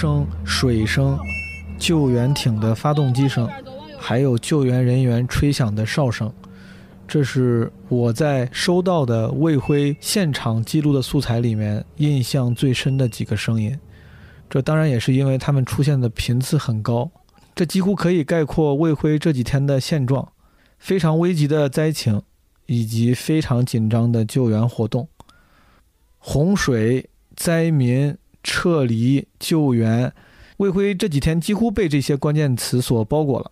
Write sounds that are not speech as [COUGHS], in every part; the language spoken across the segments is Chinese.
声、水声、救援艇的发动机声，还有救援人员吹响的哨声。这是我在收到的卫辉现场记录的素材里面印象最深的几个声音。这当然也是因为他们出现的频次很高，这几乎可以概括卫辉这几天的现状：非常危急的灾情，以及非常紧张的救援活动。洪水、灾民、撤离、救援，魏辉这几天几乎被这些关键词所包裹了，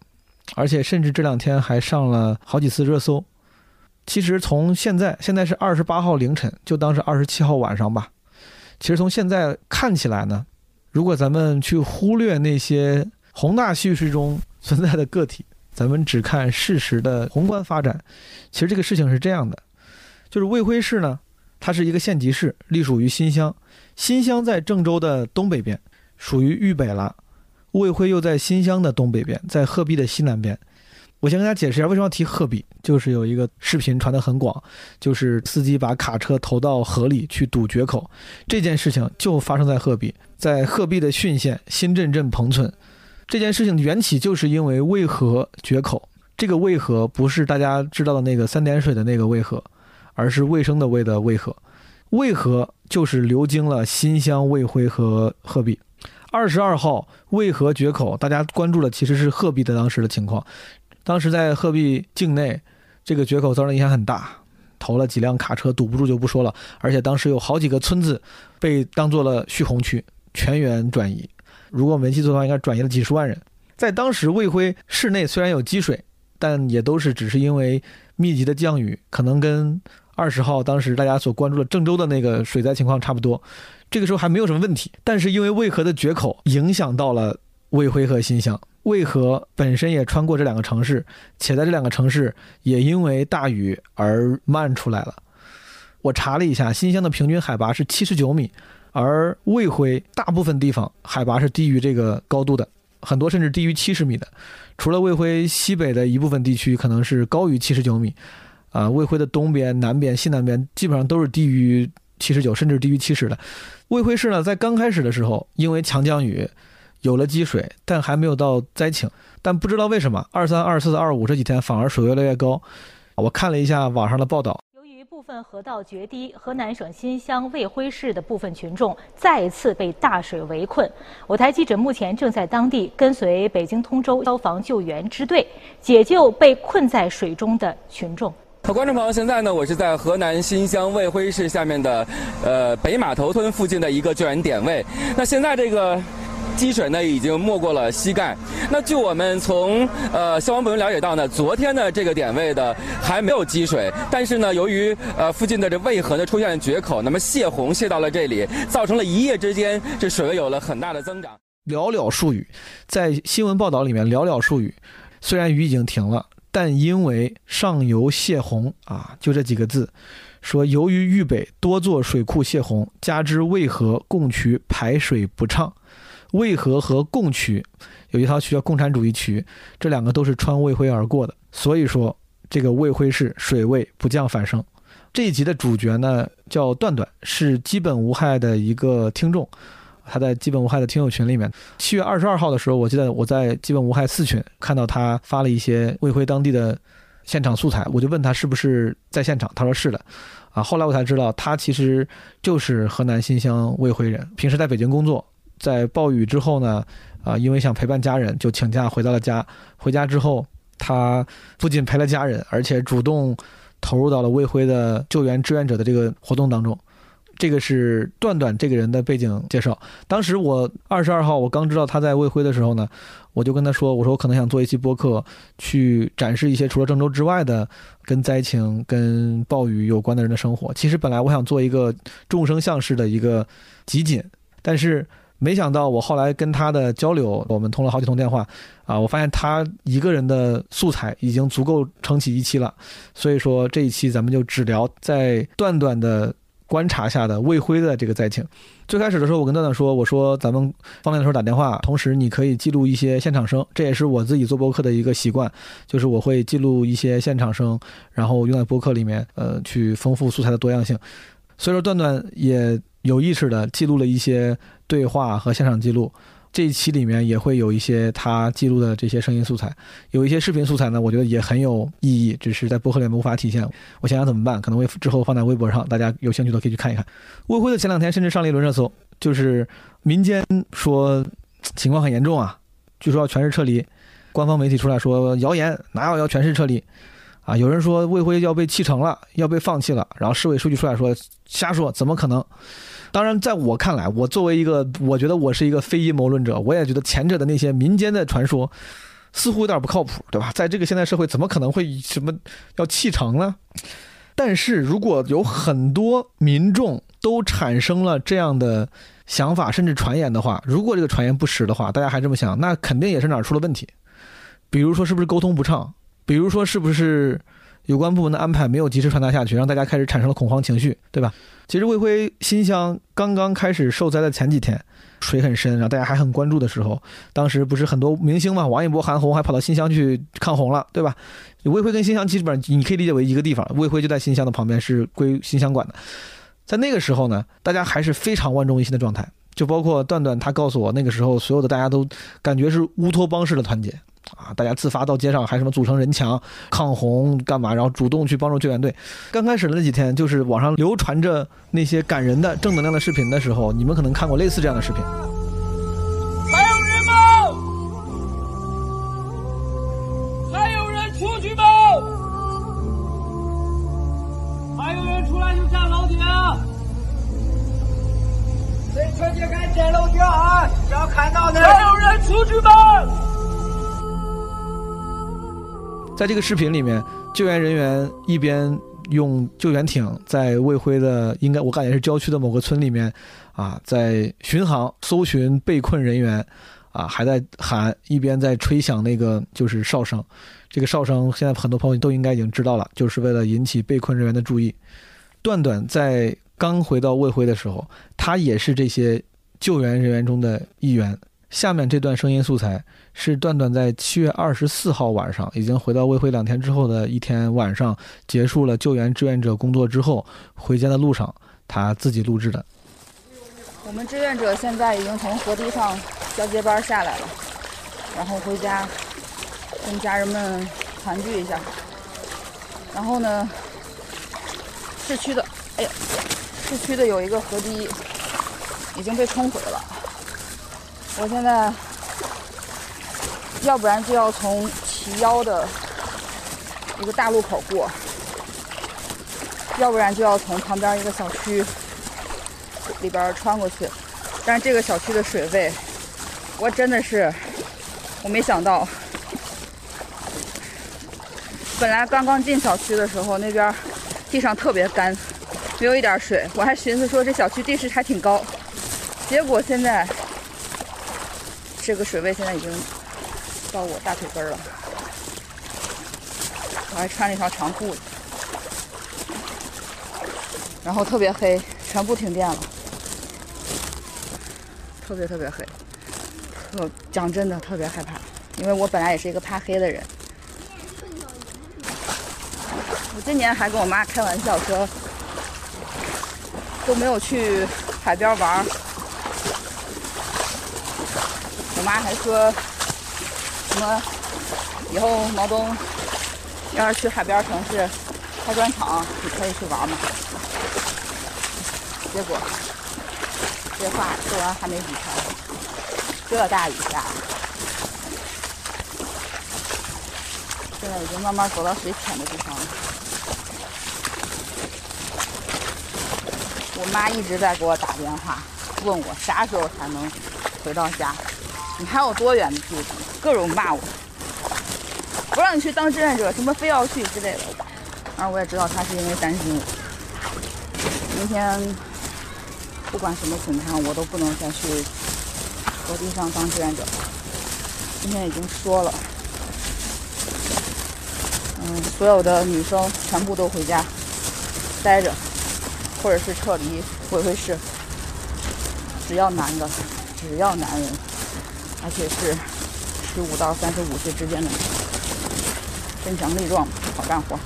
而且甚至这两天还上了好几次热搜。其实从现在，现在是二十八号凌晨，就当是二十七号晚上吧。其实从现在看起来呢，如果咱们去忽略那些宏大叙事中存在的个体，咱们只看事实的宏观发展，其实这个事情是这样的，就是魏辉市呢。它是一个县级市，隶属于新乡。新乡在郑州的东北边，属于豫北了。魏辉又在新乡的东北边，在鹤壁的西南边。我先跟大家解释一下为什么要提鹤壁，就是有一个视频传得很广，就是司机把卡车投到河里去堵决口，这件事情就发生在鹤壁，在鹤壁的浚县新镇镇彭村。这件事情的缘起就是因为渭河决口，这个渭河不是大家知道的那个三点水的那个渭河。而是卫生的卫的渭河，渭河就是流经了新乡、渭辉和鹤壁。二十二号渭河决口，大家关注的其实是鹤壁的当时的情况。当时在鹤壁境内，这个决口造成影响很大，投了几辆卡车，堵不住就不说了。而且当时有好几个村子被当做了蓄洪区，全员转移。如果没记错的话，应该转移了几十万人。在当时渭辉市内虽然有积水，但也都是只是因为密集的降雨，可能跟。二十号，当时大家所关注的郑州的那个水灾情况差不多，这个时候还没有什么问题。但是因为渭河的决口影响到了渭辉和新乡，渭河本身也穿过这两个城市，且在这两个城市也因为大雨而漫出来了。我查了一下，新乡的平均海拔是七十九米，而渭辉大部分地方海拔是低于这个高度的，很多甚至低于七十米的。除了渭辉西北的一部分地区可能是高于七十九米。啊，卫辉的东边、南边、西南边基本上都是低于七十九，甚至低于七十的。卫辉市呢，在刚开始的时候，因为强降雨，有了积水，但还没有到灾情。但不知道为什么，二三、二四、二五这几天反而水越来越高。我看了一下网上的报道。由于部分河道决堤，河南省新乡卫辉市的部分群众再次被大水围困。我台记者目前正在当地跟随北京通州消防救援支队解救被困在水中的群众。好，观众朋友，现在呢，我是在河南新乡卫辉市下面的，呃，北码头村附近的一个救援点位。那现在这个。积水呢已经没过了膝盖。那据我们从呃消防部门了解到呢，昨天的这个点位的还没有积水，但是呢，由于呃附近的这渭河呢出现了决口，那么泄洪泄到了这里，造成了一夜之间这水位有了很大的增长。寥寥数语，在新闻报道里面寥寥数语，虽然雨已经停了，但因为上游泄洪啊，就这几个字，说由于豫北多座水库泄洪，加之渭河供渠排水不畅。渭河和贡渠有一条渠叫共产主义渠，这两个都是穿渭辉而过的，所以说这个渭辉市水位不降反升。这一集的主角呢叫段段，是基本无害的一个听众，他在基本无害的听友群里面。七月二十二号的时候，我记得我在基本无害四群看到他发了一些渭辉当地的现场素材，我就问他是不是在现场，他说是的。啊，后来我才知道他其实就是河南新乡渭辉人，[LAUGHS] 平时在北京工作。在暴雨之后呢，啊，因为想陪伴家人，就请假回到了家。回家之后，他不仅陪了家人，而且主动投入到了卫辉的救援志愿者的这个活动当中。这个是段段这个人的背景介绍。当时我二十二号我刚知道他在卫辉的时候呢，我就跟他说：“我说我可能想做一期播客，去展示一些除了郑州之外的跟灾情、跟暴雨有关的人的生活。其实本来我想做一个众生相式的一个集锦，但是。”没想到我后来跟他的交流，我们通了好几通电话，啊，我发现他一个人的素材已经足够撑起一期了，所以说这一期咱们就只聊在段段的观察下的魏辉的这个灾情。最开始的时候，我跟段段说，我说咱们方便的时候打电话，同时你可以记录一些现场声，这也是我自己做播客的一个习惯，就是我会记录一些现场声，然后用在播客里面，呃，去丰富素材的多样性。所以说段段也有意识的记录了一些。对话和现场记录，这一期里面也会有一些他记录的这些声音素材，有一些视频素材呢，我觉得也很有意义，只是在播客里面无法体现。我想想怎么办，可能会之后放在微博上，大家有兴趣的可以去看一看。魏辉的前两天甚至上了一轮热搜，就是民间说情况很严重啊，据说要全市撤离，官方媒体出来说谣言，哪有要全市撤离？啊，有人说魏辉要被弃城了，要被放弃了，然后市委书记出来说瞎说，怎么可能？当然，在我看来，我作为一个，我觉得我是一个非阴谋论者，我也觉得前者的那些民间的传说似乎有点不靠谱，对吧？在这个现代社会，怎么可能会什么要弃城呢？但是如果有很多民众都产生了这样的想法，甚至传言的话，如果这个传言不实的话，大家还这么想，那肯定也是哪儿出了问题。比如说，是不是沟通不畅？比如说，是不是有关部门的安排没有及时传达下去，让大家开始产生了恐慌情绪，对吧？其实魏辉新乡刚刚开始受灾的前几天，水很深，然后大家还很关注的时候，当时不是很多明星嘛，王一博、韩红还跑到新乡去抗洪了，对吧？魏辉跟新乡基本上你可以理解为一个地方，魏辉就在新乡的旁边，是归新乡管的。在那个时候呢，大家还是非常万众一心的状态，就包括段段他告诉我，那个时候所有的大家都感觉是乌托邦式的团结。啊！大家自发到街上，还什么组成人墙抗洪干嘛？然后主动去帮助救援队。刚开始的那几天，就是网上流传着那些感人的正能量的视频的时候，你们可能看过类似这样的视频。还有人吗？还有人出去吗？还有人出来就站楼顶。谁出去敢站楼顶啊？要看到的。还有人出去吗？在这个视频里面，救援人员一边用救援艇在魏辉的应该我感觉是郊区的某个村里面，啊，在巡航搜寻被困人员，啊，还在喊，一边在吹响那个就是哨声。这个哨声现在很多朋友都应该已经知道了，就是为了引起被困人员的注意。段段在刚回到魏辉的时候，他也是这些救援人员中的一员。下面这段声音素材是段段在七月二十四号晚上，已经回到魏辉两天之后的一天晚上，结束了救援志愿者工作之后，回家的路上他自己录制的。我们志愿者现在已经从河堤上交接班下来了，然后回家跟家人们团聚一下。然后呢，市区的，哎呀，市区的有一个河堤已经被冲毁了。我现在，要不然就要从齐腰的一个大路口过，要不然就要从旁边一个小区里边穿过去。但是这个小区的水位，我真的是我没想到。本来刚刚进小区的时候，那边地上特别干，没有一点水，我还寻思说这小区地势还挺高，结果现在。这个水位现在已经到我大腿根儿了，我还穿了一条长裤子，然后特别黑，全部停电了，特别特别黑，特讲真的特别害怕，因为我本来也是一个怕黑的人。我今年还跟我妈开玩笑说，都没有去海边玩。我妈还说，么以后毛东要是去海边城市开砖厂，你可以去玩嘛。结果这话说完还没几天，这大雨下，现在已经慢慢走到水浅的地方了。我妈一直在给我打电话，问我啥时候才能回到家。你还有多远的距离？各种骂我，不让你去当志愿者，什么非要去之类的。然后我也知道他是因为担心我。明天不管什么情况，我都不能再去河堤上当志愿者。今天已经说了，嗯，所有的女生全部都回家待着，或者是撤离回回市。只要男的，只要男人。而且是十五到三十五岁之间的，身强力壮，好干活。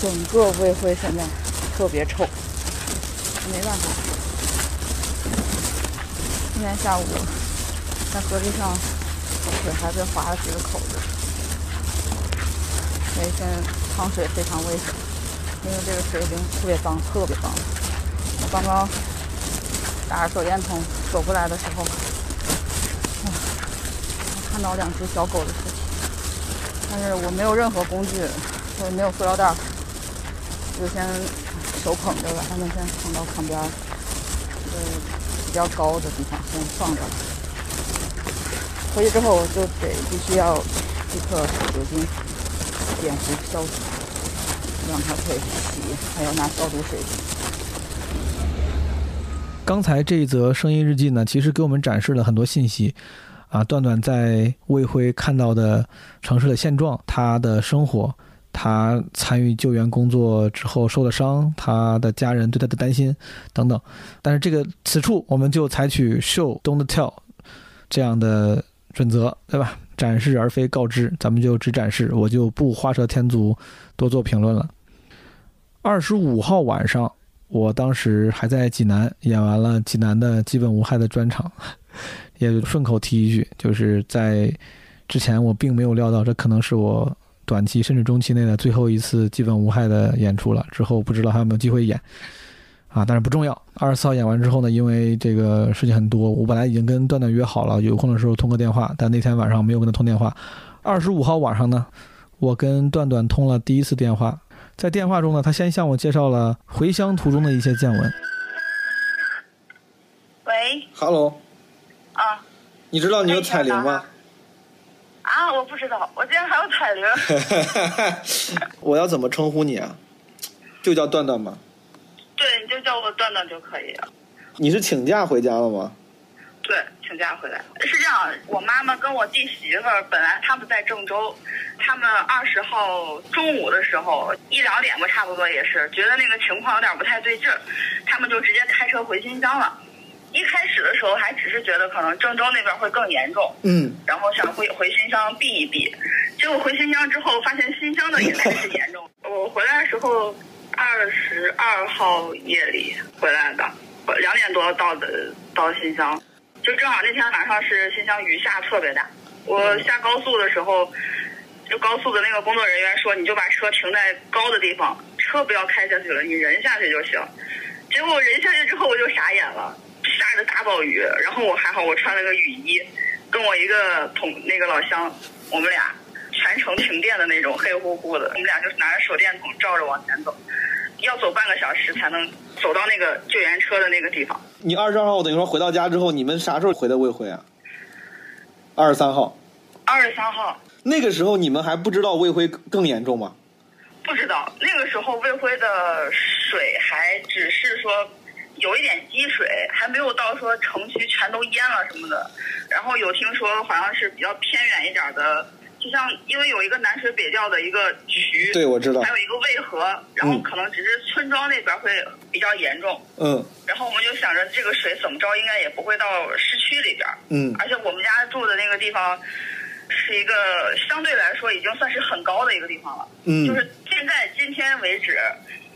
整个卫辉现在特别臭，没办法。今天下午在河堤上，腿还被划了几个口子，所以现在趟水非常危险，因为这个水已经特别脏，特别脏。我刚刚打着手电筒走过来的时候，看到两只小狗的尸体，但是我没有任何工具，我也没有塑料袋，就先手捧着把它们先放到旁边，呃，比较高的地方先放着。回去之后我就得必须要立刻酒精碘伏消毒，让它可以洗，还要拿消毒水。刚才这一则声音日记呢，其实给我们展示了很多信息，啊，段段在卫辉看到的城市的现状，他的生活，他参与救援工作之后受的伤，他的家人对他的担心等等。但是这个此处我们就采取 show don't tell 这样的准则，对吧？展示而非告知，咱们就只展示，我就不画蛇添足，多做评论了。二十五号晚上。我当时还在济南演完了济南的基本无害的专场，[LAUGHS] 也顺口提一句，就是在之前我并没有料到这可能是我短期甚至中期内的最后一次基本无害的演出了。之后不知道还有没有机会演，啊，但是不重要。二十四号演完之后呢，因为这个事情很多，我本来已经跟段段约好了，有空的时候通个电话，但那天晚上没有跟他通电话。二十五号晚上呢，我跟段段通了第一次电话。在电话中呢，他先向我介绍了回乡途中的一些见闻。喂，Hello，啊，你知道你有彩铃吗？啊，我不知道，我竟然还有彩铃。[LAUGHS] 我要怎么称呼你啊？就叫段段吧？对，你就叫我段段就可以了。你是请假回家了吗？对，请假回来。是这样，我妈妈跟我弟媳妇儿本来他们在郑州，他们二十号中午的时候一两点吧，差不多也是觉得那个情况有点不太对劲儿，他们就直接开车回新疆了。一开始的时候还只是觉得可能郑州那边会更严重，嗯，然后想回回新疆避一避，结果回新疆之后发现新疆的也开始严重。[LAUGHS] 我回来的时候二十二号夜里回来的，两点多到的到新乡。就正好那天晚上是新乡雨下特别大，我下高速的时候，就高速的那个工作人员说，你就把车停在高的地方，车不要开下去了，你人下去就行。结果人下去之后我就傻眼了，下着大暴雨，然后我还好我穿了个雨衣，跟我一个同那个老乡，我们俩全程停电的那种黑乎乎的，我们俩就拿着手电筒照着往前走。要走半个小时才能走到那个救援车的那个地方。你二十二号等于说回到家之后，你们啥时候回的卫辉啊？二十三号。二十三号。那个时候你们还不知道卫辉更严重吗？不知道，那个时候卫辉的水还只是说有一点积水，还没有到说城区全都淹了什么的。然后有听说好像是比较偏远一点的。就像因为有一个南水北调的一个渠，对，我知道，还有一个渭河，然后可能只是村庄那边会比较严重。嗯。然后我们就想着这个水怎么着应该也不会到市区里边。嗯。而且我们家住的那个地方是一个相对来说已经算是很高的一个地方了。嗯。就是现在今天为止，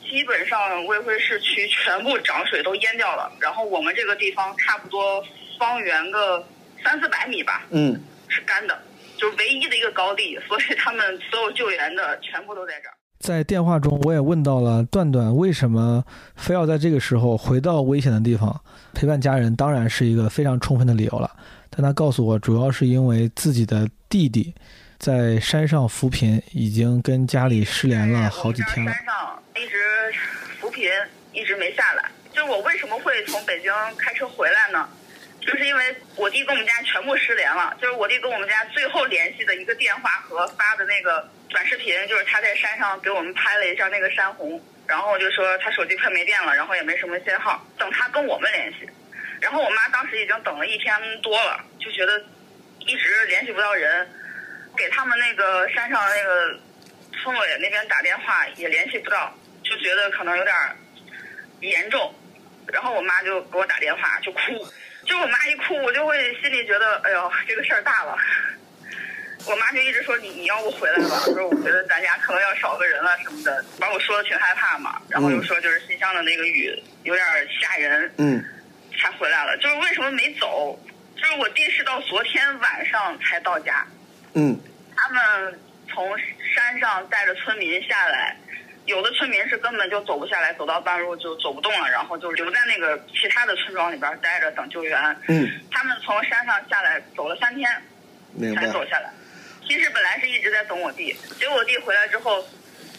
基本上卫辉市区全部涨水都淹掉了，然后我们这个地方差不多方圆个三四百米吧。嗯。是干的。就唯一的一个高地，所以他们所有救援的全部都在这儿。在电话中，我也问到了段段为什么非要在这个时候回到危险的地方陪伴家人，当然是一个非常充分的理由了。但他告诉我，主要是因为自己的弟弟在山上扶贫，已经跟家里失联了好几天了。山上一直扶贫，一直没下来。就是我为什么会从北京开车回来呢？就是因为我弟跟我们家全部失联了，就是我弟跟我们家最后联系的一个电话和发的那个短视频，就是他在山上给我们拍了一下那个山洪，然后就说他手机快没电了，然后也没什么信号，等他跟我们联系。然后我妈当时已经等了一天多了，就觉得一直联系不到人，给他们那个山上那个村委那边打电话也联系不到，就觉得可能有点严重，然后我妈就给我打电话就哭。就我妈一哭，我就会心里觉得，哎呦，这个事儿大了。我妈就一直说你你要不回来吧，说我觉得咱家可能要少个人了什么的，把我说的挺害怕嘛。然后又说就是新乡的那个雨有点吓人，嗯，才回来了。就是为什么没走？就是我弟是到昨天晚上才到家，嗯他们从山上带着村民下来，有的村民是根本就走不下来，走到半路就走不动了，然后就留在那个其他的村庄里边待着等救援。嗯，他们从山上下来走了三天。才走下来。其实本来是一直在等我弟，结果我弟回来之后，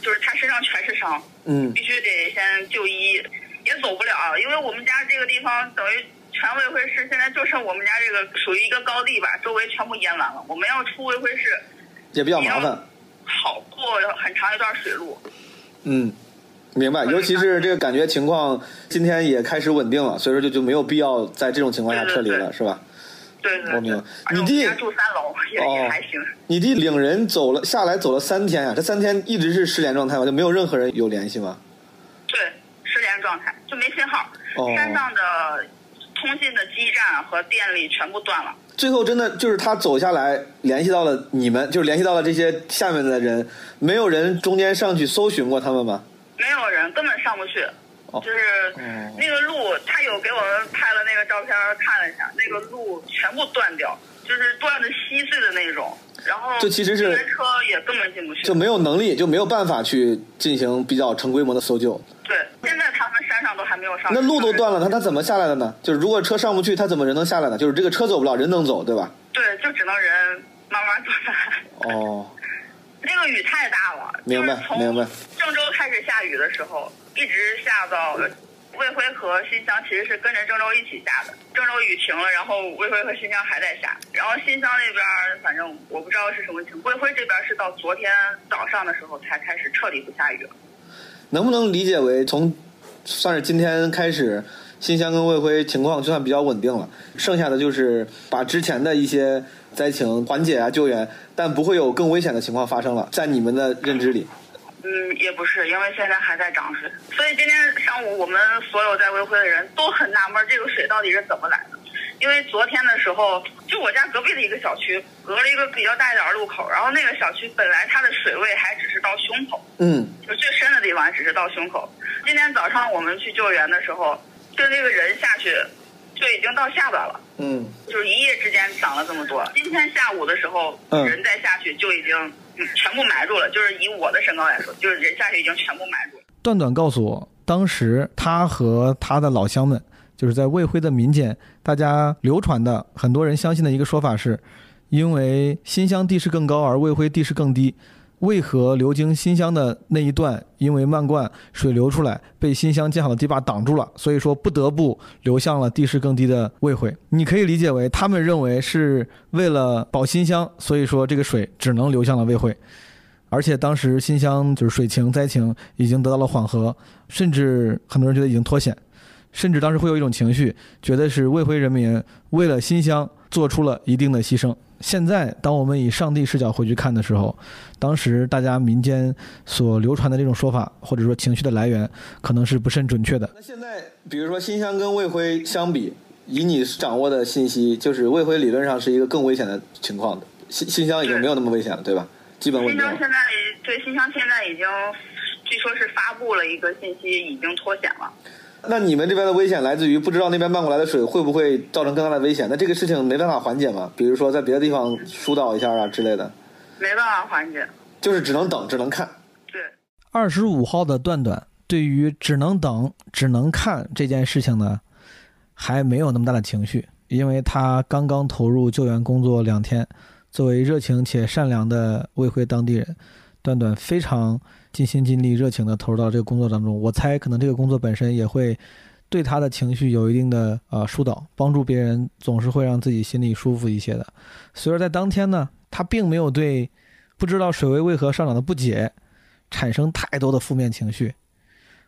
就是他身上全是伤，嗯必须得先就医，也走不了，因为我们家这个地方等于全卫辉市现在就剩我们家这个属于一个高地吧，周围全部淹完了。我们要出卫辉市，也比较麻烦。好过很长一段水路。嗯，明白。尤其是这个感觉情况今天也开始稳定了，所以说就就没有必要在这种情况下撤离了，是吧？对对对我明白，你弟家住三楼，[LAUGHS] 也、哦也还行。你弟领人走了下来走了三天呀、这三天一直是失联状态吗？就没有任何人有联系吗？对，失联状态就没信号，哦山上的通信的基站和电力全部断了。最后真的就是他走下来，联系到了你们，就是联系到了这些下面的人，没有人中间上去搜寻过他们吗？没有人，根本上不去。哦就是哦那个路，他有给我们拍了那个照片看了一下，那个路全部断掉，就是断的稀碎的那种。然后这其实是车也根本进不去。就没有能力，就没有办法去进行比较成规模的搜救。对，现在他们山上都还没有上。那路都断了，他他怎么下来的呢？就是如果车上不去，他怎么人能下来呢？就是这个车走不了，人能走，对吧？对，就只能人慢慢走下来。哦，[LAUGHS] 那个雨太大了，明白明白郑州开始下雨的时候，一直下到魏辉和新乡，其实是跟着郑州一起下的。郑州雨停了，然后魏辉和新乡还在下，然后新乡那边反正我不知道是什么情况，卫辉这边是到昨天早上的时候才开始彻底不下雨了。能不能理解为从算是今天开始，新乡跟魏辉情况就算比较稳定了，剩下的就是把之前的一些灾情缓解啊、救援，但不会有更危险的情况发生了，在你们的认知里。也不是，因为现在还在涨水，所以今天上午我们所有在卫辉的人都很纳闷，这个水到底是怎么来的？因为昨天的时候，就我家隔壁的一个小区，隔了一个比较大一点的路口，然后那个小区本来它的水位还只是到胸口，嗯，就最深的地方只是到胸口。今天早上我们去救援的时候，就那个人下去就已经到下巴了。嗯，就是一夜之间涨了这么多。今天下午的时候，嗯人再下去就已经嗯全部埋住了。就是以我的身高来说，就是人下去已经全部埋住了。段段告诉我，当时他和他的老乡们，就是在卫辉的民间，大家流传的很多人相信的一个说法是，因为新乡地势更高，而卫辉地势更低。为何流经新乡的那一段，因为漫灌水流出来，被新乡建好的堤坝挡住了，所以说不得不流向了地势更低的卫辉。你可以理解为，他们认为是为了保新乡，所以说这个水只能流向了卫辉。而且当时新乡就是水情灾情已经得到了缓和，甚至很多人觉得已经脱险，甚至当时会有一种情绪，觉得是卫辉人民为了新乡做出了一定的牺牲。现在，当我们以上帝视角回去看的时候，当时大家民间所流传的这种说法，或者说情绪的来源，可能是不甚准确的。那现在，比如说新乡跟卫辉相比，以你掌握的信息，就是卫辉理论上是一个更危险的情况的，新新乡已经没有那么危险了，对吧？基本稳定。新乡现在对新乡现在已经，据说是发布了一个信息，已经脱险了。[LAUGHS] 那你们这边的危险来自于不知道那边漫过来的水会不会造成更大的危险？那这个事情没办法缓解吗？比如说在别的地方疏导一下啊之类的，没办法缓解。就是只能等，只能看。对，二十五号的段段对于只能等、只能看这件事情呢，还没有那么大的情绪，因为他刚刚投入救援工作两天。作为热情且善良的卫辉当地人，段段非常尽心尽力、热情地投入到这个工作当中。我猜，可能这个工作本身也会对他的情绪有一定的呃疏导，帮助别人总是会让自己心里舒服一些的。所以说，在当天呢，他并没有对不知道水位为何上涨的不解产生太多的负面情绪，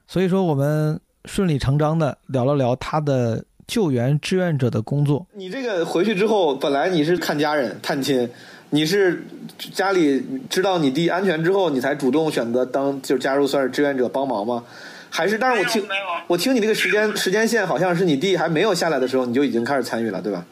所以说我们顺理成章的聊了聊他的救援志愿者的工作。你这个回去之后，本来你是看家人、探亲，你是家里知道你弟安全之后，你才主动选择当就加入算是志愿者帮忙吗？还是？但是我听我听你这个时间 [COUGHS] 时间线，好像是你弟还没有下来的时候，你就已经开始参与了，对吧？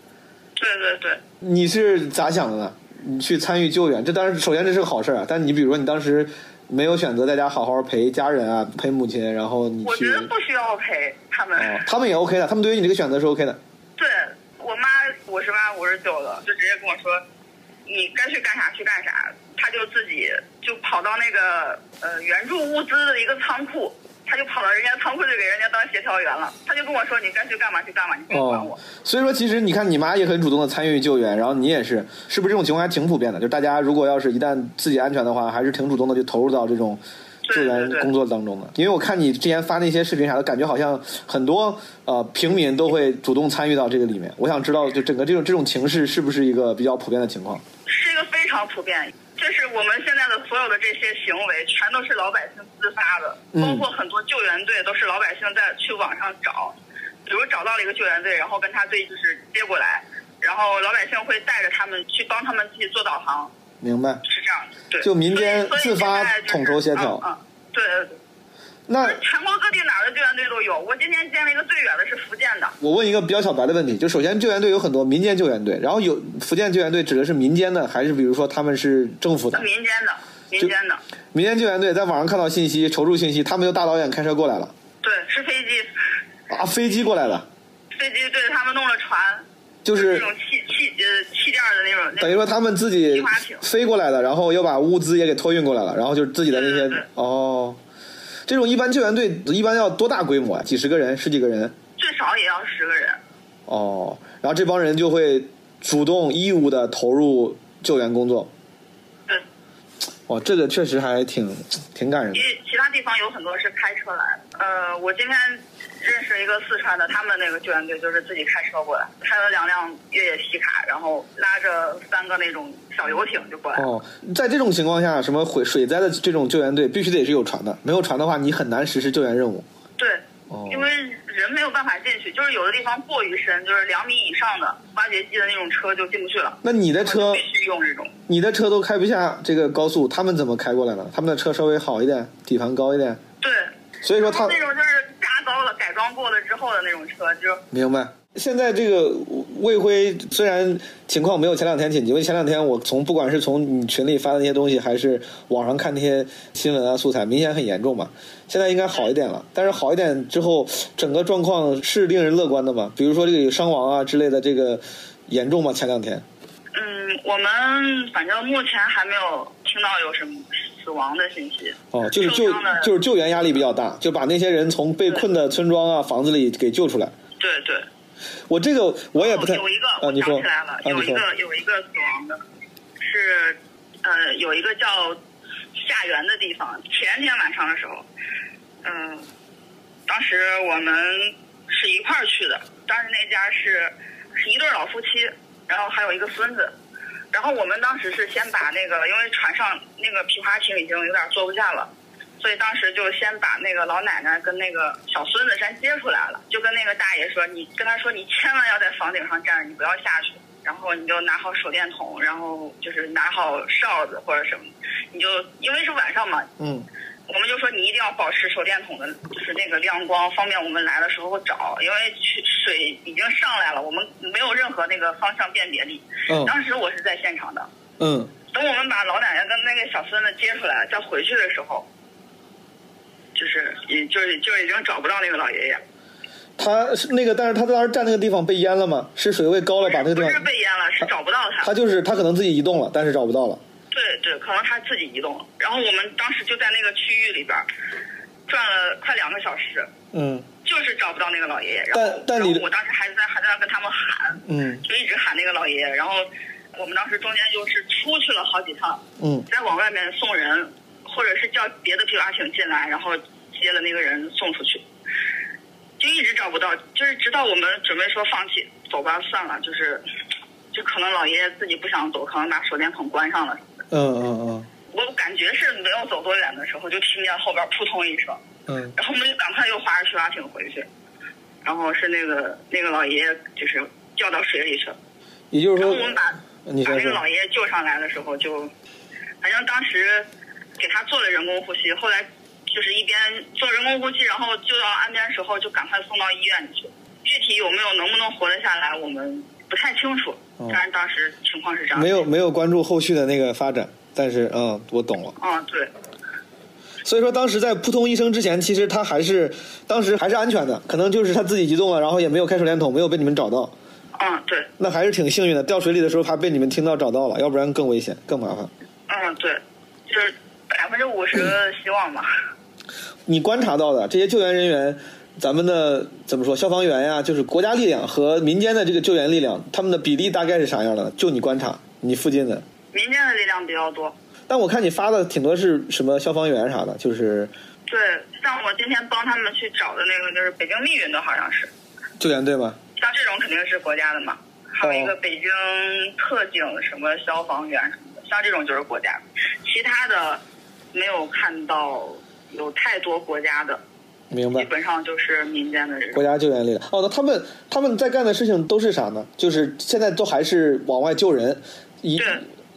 对对对，你是咋想的呢？你去参与救援，这当然首先这是个好事啊。但你比如说你当时没有选择在家好好陪家人啊，陪母亲，然后你去我觉，得不需要陪他们。哦，他们也 OK 的，他们对于你这个选择是 OK 的。对我妈五十八、五十九的，就直接跟我说，你该去干啥去干啥。他就自己就跑到那个呃援助物资的一个仓库，他就跑到人家仓库就给人家当协调员了。他就跟我说，你该去干嘛去干嘛，你别管我。哦，所以说其实你看你妈也很主动的参与救援，然后你也是，是不是这种情况还挺普遍的？就大家如果要是一旦自己安全的话，还是挺主动的就投入到这种救援工作当中的。因为我看你之前发那些视频啥的，感觉好像很多呃平民都会主动参与到这个里面。我想知道，就整个这种这种情势是不是一个比较普遍的情况？非常普遍，就是我们现在的所有的这些行为，全都是老百姓自发的，嗯包括很多救援队都是老百姓在去网上找，比如找到了一个救援队，然后跟他队就是接过来，然后老百姓会带着他们去帮他们自己做导航，明白？是这样的，对。就民间自发统筹协调嗯嗯，对对对。那全国各地哪儿的救援队都有。我今天见了一个最远的是福建的，我问一个比较小白的问题，就首先救援队有很多民间救援队，然后有福建救援队指的是民间的，还是比如说他们是政府的？民间的，民间的，民间救援队在网上看到信息、求助信息，他们就大老远开车过来了。对，是飞机，啊，飞机过来的，飞机对他们弄了船，就是那种气气呃气垫的那种，那等于说他们自己飞过来的，然后又把物资也给托运过来了，然后就是自己的那些哦，这种一般救援队一般要多大规模啊？几十个人、十几个人最少也要十个人。哦，然后这帮人就会主动义务的投入救援工作。对，哦，这个确实还挺挺感人的因。为其他地方有很多是开车来的。呃，我今天认识一个四川的，他们那个救援队就是自己开车过来，开了两辆越野皮卡，然后拉着三个那种小游艇就过来了。哦，在这种情况下，什么水水灾的这种救援队必须得是有船的，没有船的话，你很难实施救援任务。对，哦因为人没有办法进去，就是有的地方过于深，就是两米以上的挖掘机的那种车就进不去了。那你的车必，须用这种。你的车都开不下这个高速，他们怎么开过来呢？他们的车稍微好一点，底盘高一点，对，所以说他那种就是加高了、改装过了之后的那种车，就明白。现在这个魏辉虽然情况没有前两天紧急，因为前两天我从不管是从你群里发的那些东西，还是网上看那些新闻啊素材，明显很严重嘛。现在应该好一点了，但是好一点之后，整个状况是令人乐观的嘛？比如说这个有伤亡啊之类的，这个严重吗？前两天嗯，我们反正目前还没有听到有什么死亡的信息。哦，就是救就是救援压力比较大，就把那些人从被困的村庄啊、房子里给救出来。对对。我这个我也不太有一个，啊，我你说想起来了，有一个有一个死亡的，是呃有一个叫下园的地方。前天晚上的时候，嗯、当时我们是一块儿去的，当时那家是是一对老夫妻，然后还有一个孙子。然后我们当时是先把那个，因为船上那个皮划艇已经有点坐不下了，所以当时就先把那个老奶奶跟那个小孙子先接出来了，就跟那个大爷说，你跟他说你千万要在房顶上站着，你不要下去。然后你就拿好手电筒，然后就是拿好哨子或者什么，你就因为是晚上嘛，嗯我们就说你一定要保持手电筒的，就是那个亮光，方便我们来的时候找。因为去水已经上来了，我们没有任何那个方向辨别力。嗯当时我是在现场的，嗯等我们把老奶奶跟那个小孙子接出来，再回去的时候，就是也就是就已经找不到那个老爷爷，他是那个，但是他当时站那个地方被淹了吗？是水位高了把那个地不是，被淹了，是找不到他。他就是他可能自己移动了，但是找不到了。对对，可能他自己移动了。然后我们当时就在那个区域里边转了快两个小时，嗯就是找不到那个老爷爷。然但后，但你然后我当时还在还在那跟他们喊，嗯就一直喊那个老爷爷。然后我们当时中间就是出去了好几趟，嗯再往外面送人，或者是叫别的皮划艇进来，然后接了那个人送出去，就一直找不到，就是直到我们准备说放弃，走吧，算了，就是，就可能老爷爷自己不想走，可能把手电筒关上了。嗯嗯嗯我感觉是没有走多远的时候，就听见后边扑通一声，嗯然后我们就赶快又划着皮划艇回去，然后是那个那个老爷爷就是掉到水里去了。也就是说然后我们把把那个老爷爷救上来的时候就，反正当时给他做了人工呼吸，后来就是一边做人工呼吸，然后救到岸边的时候就赶快送到医院里去。具体有没有能不能活得下来，我们不太清楚。当然当时情况是这样。没有没有关注后续的那个发展，但是嗯，我懂了。嗯，对。所以说，当时在扑通一声之前，其实他还是当时还是安全的，可能就是他自己移动了，然后也没有开手电筒，没有被你们找到。嗯，对。那还是挺幸运的，掉水里的时候还被你们听到找到了，要不然更危险，更麻烦。嗯，对，就是百分之五十的希望吧。你观察到的这些救援人员，咱们的怎么说？消防员呀，就是国家力量和民间的这个救援力量，他们的比例大概是啥样的？就你观察，你附近的。民间的力量比较多。但我看你发的挺多是什么消防员啥的，就是。对，像我今天帮他们去找的那个，就是北京密云的，好像是。救援队吗？像这种肯定是国家的嘛，还有一个北京特警什么消防员什么的，像这种就是国家。其他的没有看到有太多国家的。明白。基本上就是民间的人。国家救援力量。哦，那他们他们在干的事情都是啥呢？就是现在都还是往外救人。一。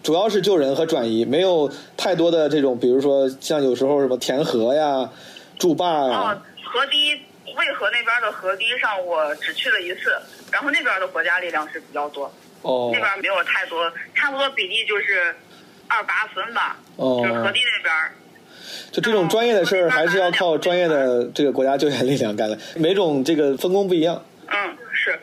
主要是救人和转移，没有太多的这种，比如说像有时候什么填河呀、筑坝呀。啊，河堤渭河那边的河堤上，我只去了一次，然后那边的国家力量是比较多。哦。那边没有太多，差不多比例就是二八分吧。哦。就是河堤那边。就这种专业的事儿，还是要靠专业的这个国家救援力量干的，每种这个分工不一样。嗯，是。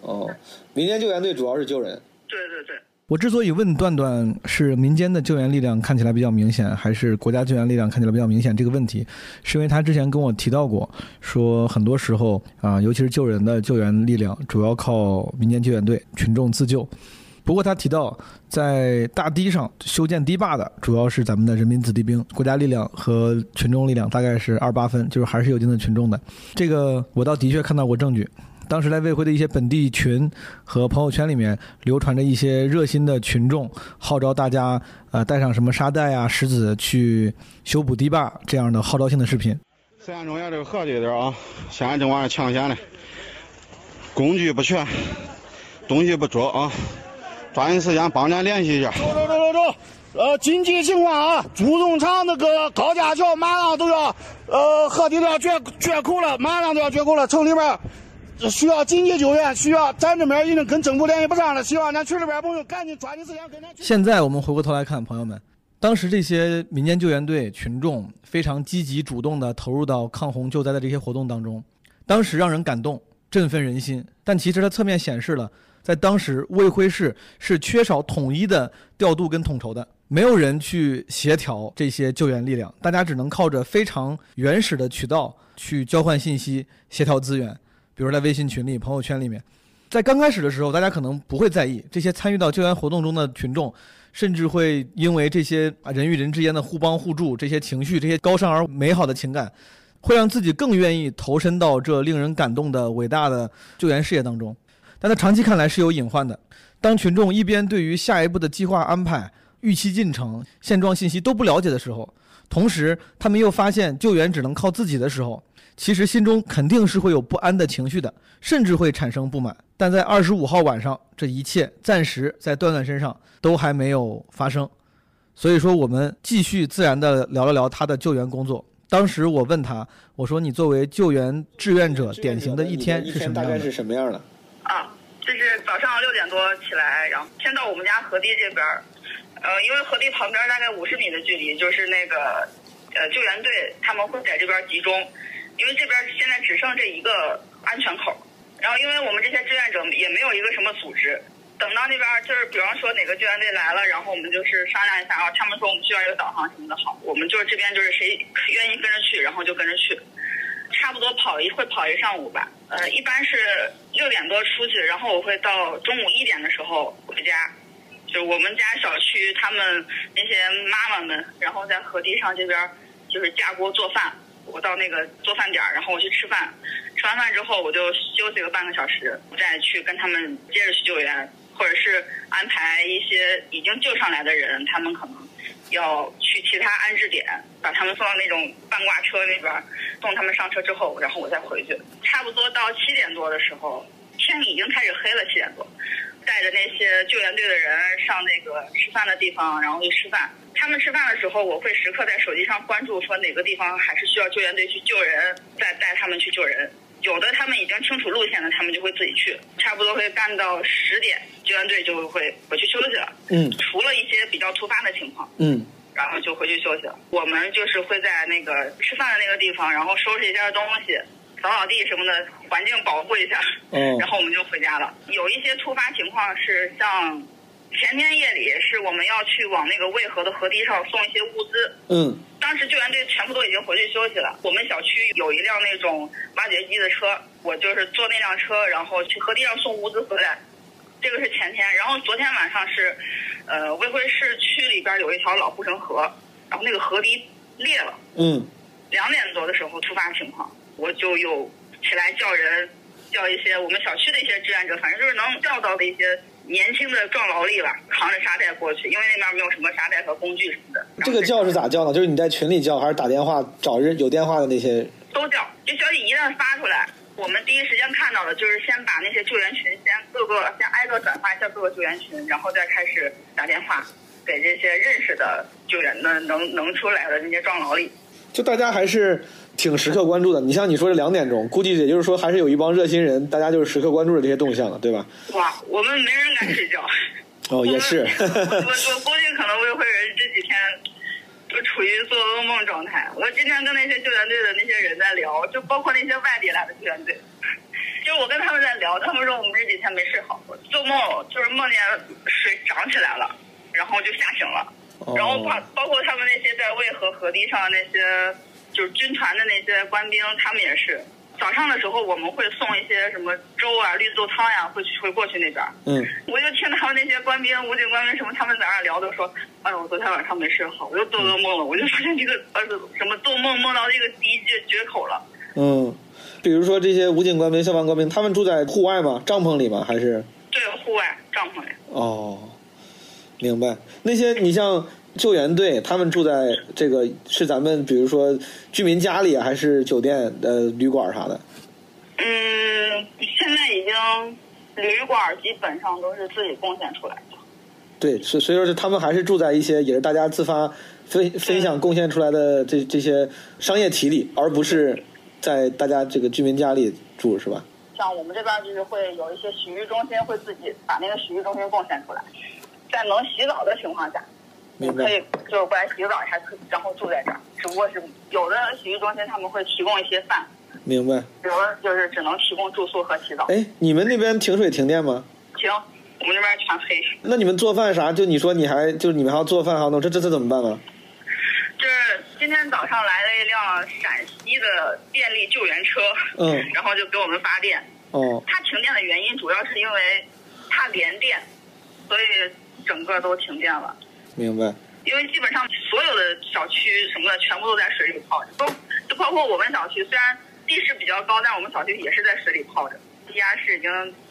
哦，民间救援队主要是救人。对对对。我之所以问段段是民间的救援力量看起来比较明显，还是国家救援力量看起来比较明显这个问题，是因为他之前跟我提到过，说很多时候啊，尤其是救人的救援力量主要靠民间救援队、群众自救。不过他提到，在大堤上修建堤坝的主要是咱们的人民子弟兵，国家力量和群众力量大概是二八分，就是还是有一定的群众的。这个我倒的确看到过证据。当时在卫辉的一些本地群和朋友圈里面流传着一些热心的群众号召大家，呃，带上什么沙袋啊、石子去修补堤坝这样的号召性的视频。四川中央这个河这点啊，现在正往上抢险呢，工具不全，东西不足啊，抓紧时间帮咱联系一下。走走走走走，呃，紧急情况啊，朱宗昌那个高架桥马上都要，呃，河堤都要决决口了，马上都要决口了，城里边。需要紧急救援，需要咱这边已经跟政府联系不上了，希望咱群里边朋友赶紧抓紧时间跟咱。现在我们回过头来看，朋友们，当时这些民间救援队群众非常积极主动地投入到抗洪救灾的这些活动当中，当时让人感动、振奋人心。但其实它侧面显示了，在当时卫辉市是缺少统一的调度跟统筹的，没有人去协调这些救援力量，大家只能靠着非常原始的渠道去交换信息、协调资源。比如在微信群里、朋友圈里面，在刚开始的时候，大家可能不会在意这些参与到救援活动中的群众，甚至会因为这些人与人之间的互帮互助、这些情绪、这些高尚而美好的情感，会让自己更愿意投身到这令人感动的伟大的救援事业当中。但在长期看来是有隐患的。当群众一边对于下一步的计划安排、预期进程、现状信息都不了解的时候，同时他们又发现救援只能靠自己的时候。其实心中肯定是会有不安的情绪的，甚至会产生不满。但在二十五号晚上，这一切暂时在段段身上都还没有发生。所以说，我们继续自然的聊了聊他的救援工作。当时我问他，我说：“你作为救援志愿者，典型的一天是什么样的？”大概是什么样的？啊，就是早上六点多起来，然后先到我们家河堤这边儿，呃，因为河堤旁边大概五十米的距离，就是那个呃救援队他们会在这边集中。因为这边现在只剩这一个安全口，然后因为我们这些志愿者也没有一个什么组织，等到那边就是比方说哪个救援队来了，然后我们就是商量一下啊，他们说我们需要一个导航什么的，好，我们就是这边就是谁愿意跟着去，然后就跟着去，差不多跑一会跑一上午吧，呃，一般是六点多出去，然后我会到中午一点的时候回家，就我们家小区他们那些妈妈们，然后在河堤上这边就是架锅做饭。我到那个做饭点儿，然后我去吃饭，吃完饭之后我就休息个半个小时，我再去跟他们接着去救援，或者是安排一些已经救上来的人，他们可能要去其他安置点，把他们送到那种半挂车那边，送他们上车之后，然后我再回去。差不多到七点多的时候，天已经开始黑了，七点多，带着那些救援队的人上那个吃饭的地方，然后去吃饭。他们吃饭的时候，我会时刻在手机上关注，说哪个地方还是需要救援队去救人，再带他们去救人。有有的他们已经清楚路线了，他们就会自己去，差不多会干到十点，救援队就会回去休息了。嗯除了一些比较突发的情况，嗯然后就回去休息了。我们就是会在那个吃饭的那个地方，然后收拾一下东西，扫扫地什么的，环境保护一下，嗯然后我们就回家了。有一些突发情况是像前天夜里是我们要去往那个渭河的河堤上送一些物资，嗯当时救援队全部都已经回去休息了。我们小区有一辆那种挖掘机的车，我就是坐那辆车，然后去河堤上送物资回来。这个是前天，然后昨天晚上是，呃，卫辉市区里边有一条老护城河，然后那个河堤裂了。嗯两点多的时候突发情况，我就有起来叫人，叫一些我们小区的一些志愿者，反正就是能叫到的一些年轻的壮劳力吧，扛着沙袋过去，因为那边没有什么沙袋和工具什么的。这个叫是咋叫呢？就是你在群里叫，还是打电话找人有电话的那些？都叫。这消息一旦发出来，我们第一时间看到的就是先把那些救援群先各个先挨个转发一下各个救援群，然后再开始打电话给这些认识的救援的能能出来的这些壮劳力。就大家还是挺时刻关注的。你像你说这两点钟，估计也就是说还是有一帮热心人，大家就是时刻关注着这些动向了，对吧？哇，我们没人敢睡觉。哦，[LAUGHS] 也是。我我估计可能魏慧人这几天就处于做噩梦状态。我今天跟那些救援队的那些人在聊，就包括那些外地来的救援队，就是我跟他们在聊，他们说我们这几天没睡好，做梦就是梦见水涨起来了，然后就吓醒了，然后包包括他们那些在渭河河堤上那些就是军团的那些官兵，他们也是。早上的时候，我们会送一些什么粥啊、绿豆汤呀、会去会过去那边。嗯，我就听他们那些官兵、武警官兵什么，他们在那聊的说：“哎呦，我昨天晚上没睡好，我又做噩梦了。我就发现这个儿子什么做梦梦到这个第一绝绝口了。嗯，比如说这些武警官兵、消防官兵，他们住在户外吗？帐篷里吗？还是？对，户外帐篷里。哦，明白。那些你像救援队，他们住在这个是咱们比如说居民家里，还是酒店、呃旅馆啥的？嗯，现在已经旅馆基本上都是自己贡献出来的。对，所所以说是他们还是住在一些也是大家自发分分享贡献出来的这这些商业体里，而不是在大家这个居民家里住，是吧？像我们这边就是会有一些洗浴中心会自己把那个洗浴中心贡献出来，在能洗澡的情况下，明可以。就是过来洗个澡，还可然后住在这儿。只不过是有的洗浴中心他们会提供一些饭，明白。有的就是只能提供住宿和洗澡。哎，你们那边停水停电吗？停，我们这边全黑。那你们做饭啥？就你说你还就你们还要做饭还要弄，这这这怎么办呢？就是今天早上来了一辆陕西的电力救援车，嗯然后就给我们发电。哦，它停电的原因主要是因为它连电，所以整个都停电了。明白。因为基本上所有的小区什么的全部都在水里泡着，都就包括我们小区，虽然地势比较高，但我们小区也是在水里泡着，地下室已经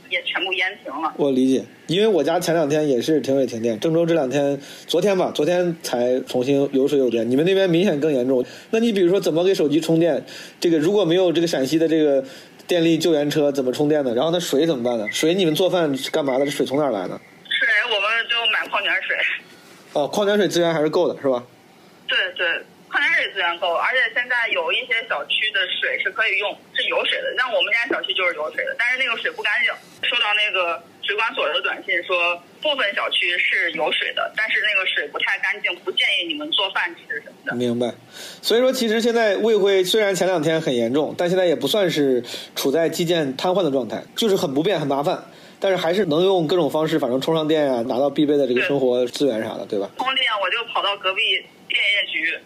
也全部淹停了。我理解，因为我家前两天也是停水停电，郑州这两天，昨天吧，昨天才重新有水有电。你们那边明显更严重。那你比如说怎么给手机充电？这个如果没有这个陕西的这个电力救援车，怎么充电呢？然后那水怎么办呢？水你们做饭是干嘛的？这水从哪儿来的？水我们就买矿泉水，哦，矿泉水资源还是够的，是吧？对对，矿泉水资源够，而且现在有一些小区的水是可以用，是有水的。像我们家小区就是有水的，但是那个水不干净。收到那个水管所的短信说，部分小区是有水的，但是那个水不太干净，不建议你们做饭吃什么的。明白。所以说，其实现在卫辉虽然前两天很严重，但现在也不算是处在基建瘫痪的状态，就是很不便、很麻烦，但是还是能用各种方式，反正充上电啊，拿到必备的这个生活资源啥的，对吧？充电我就跑到隔壁电业局、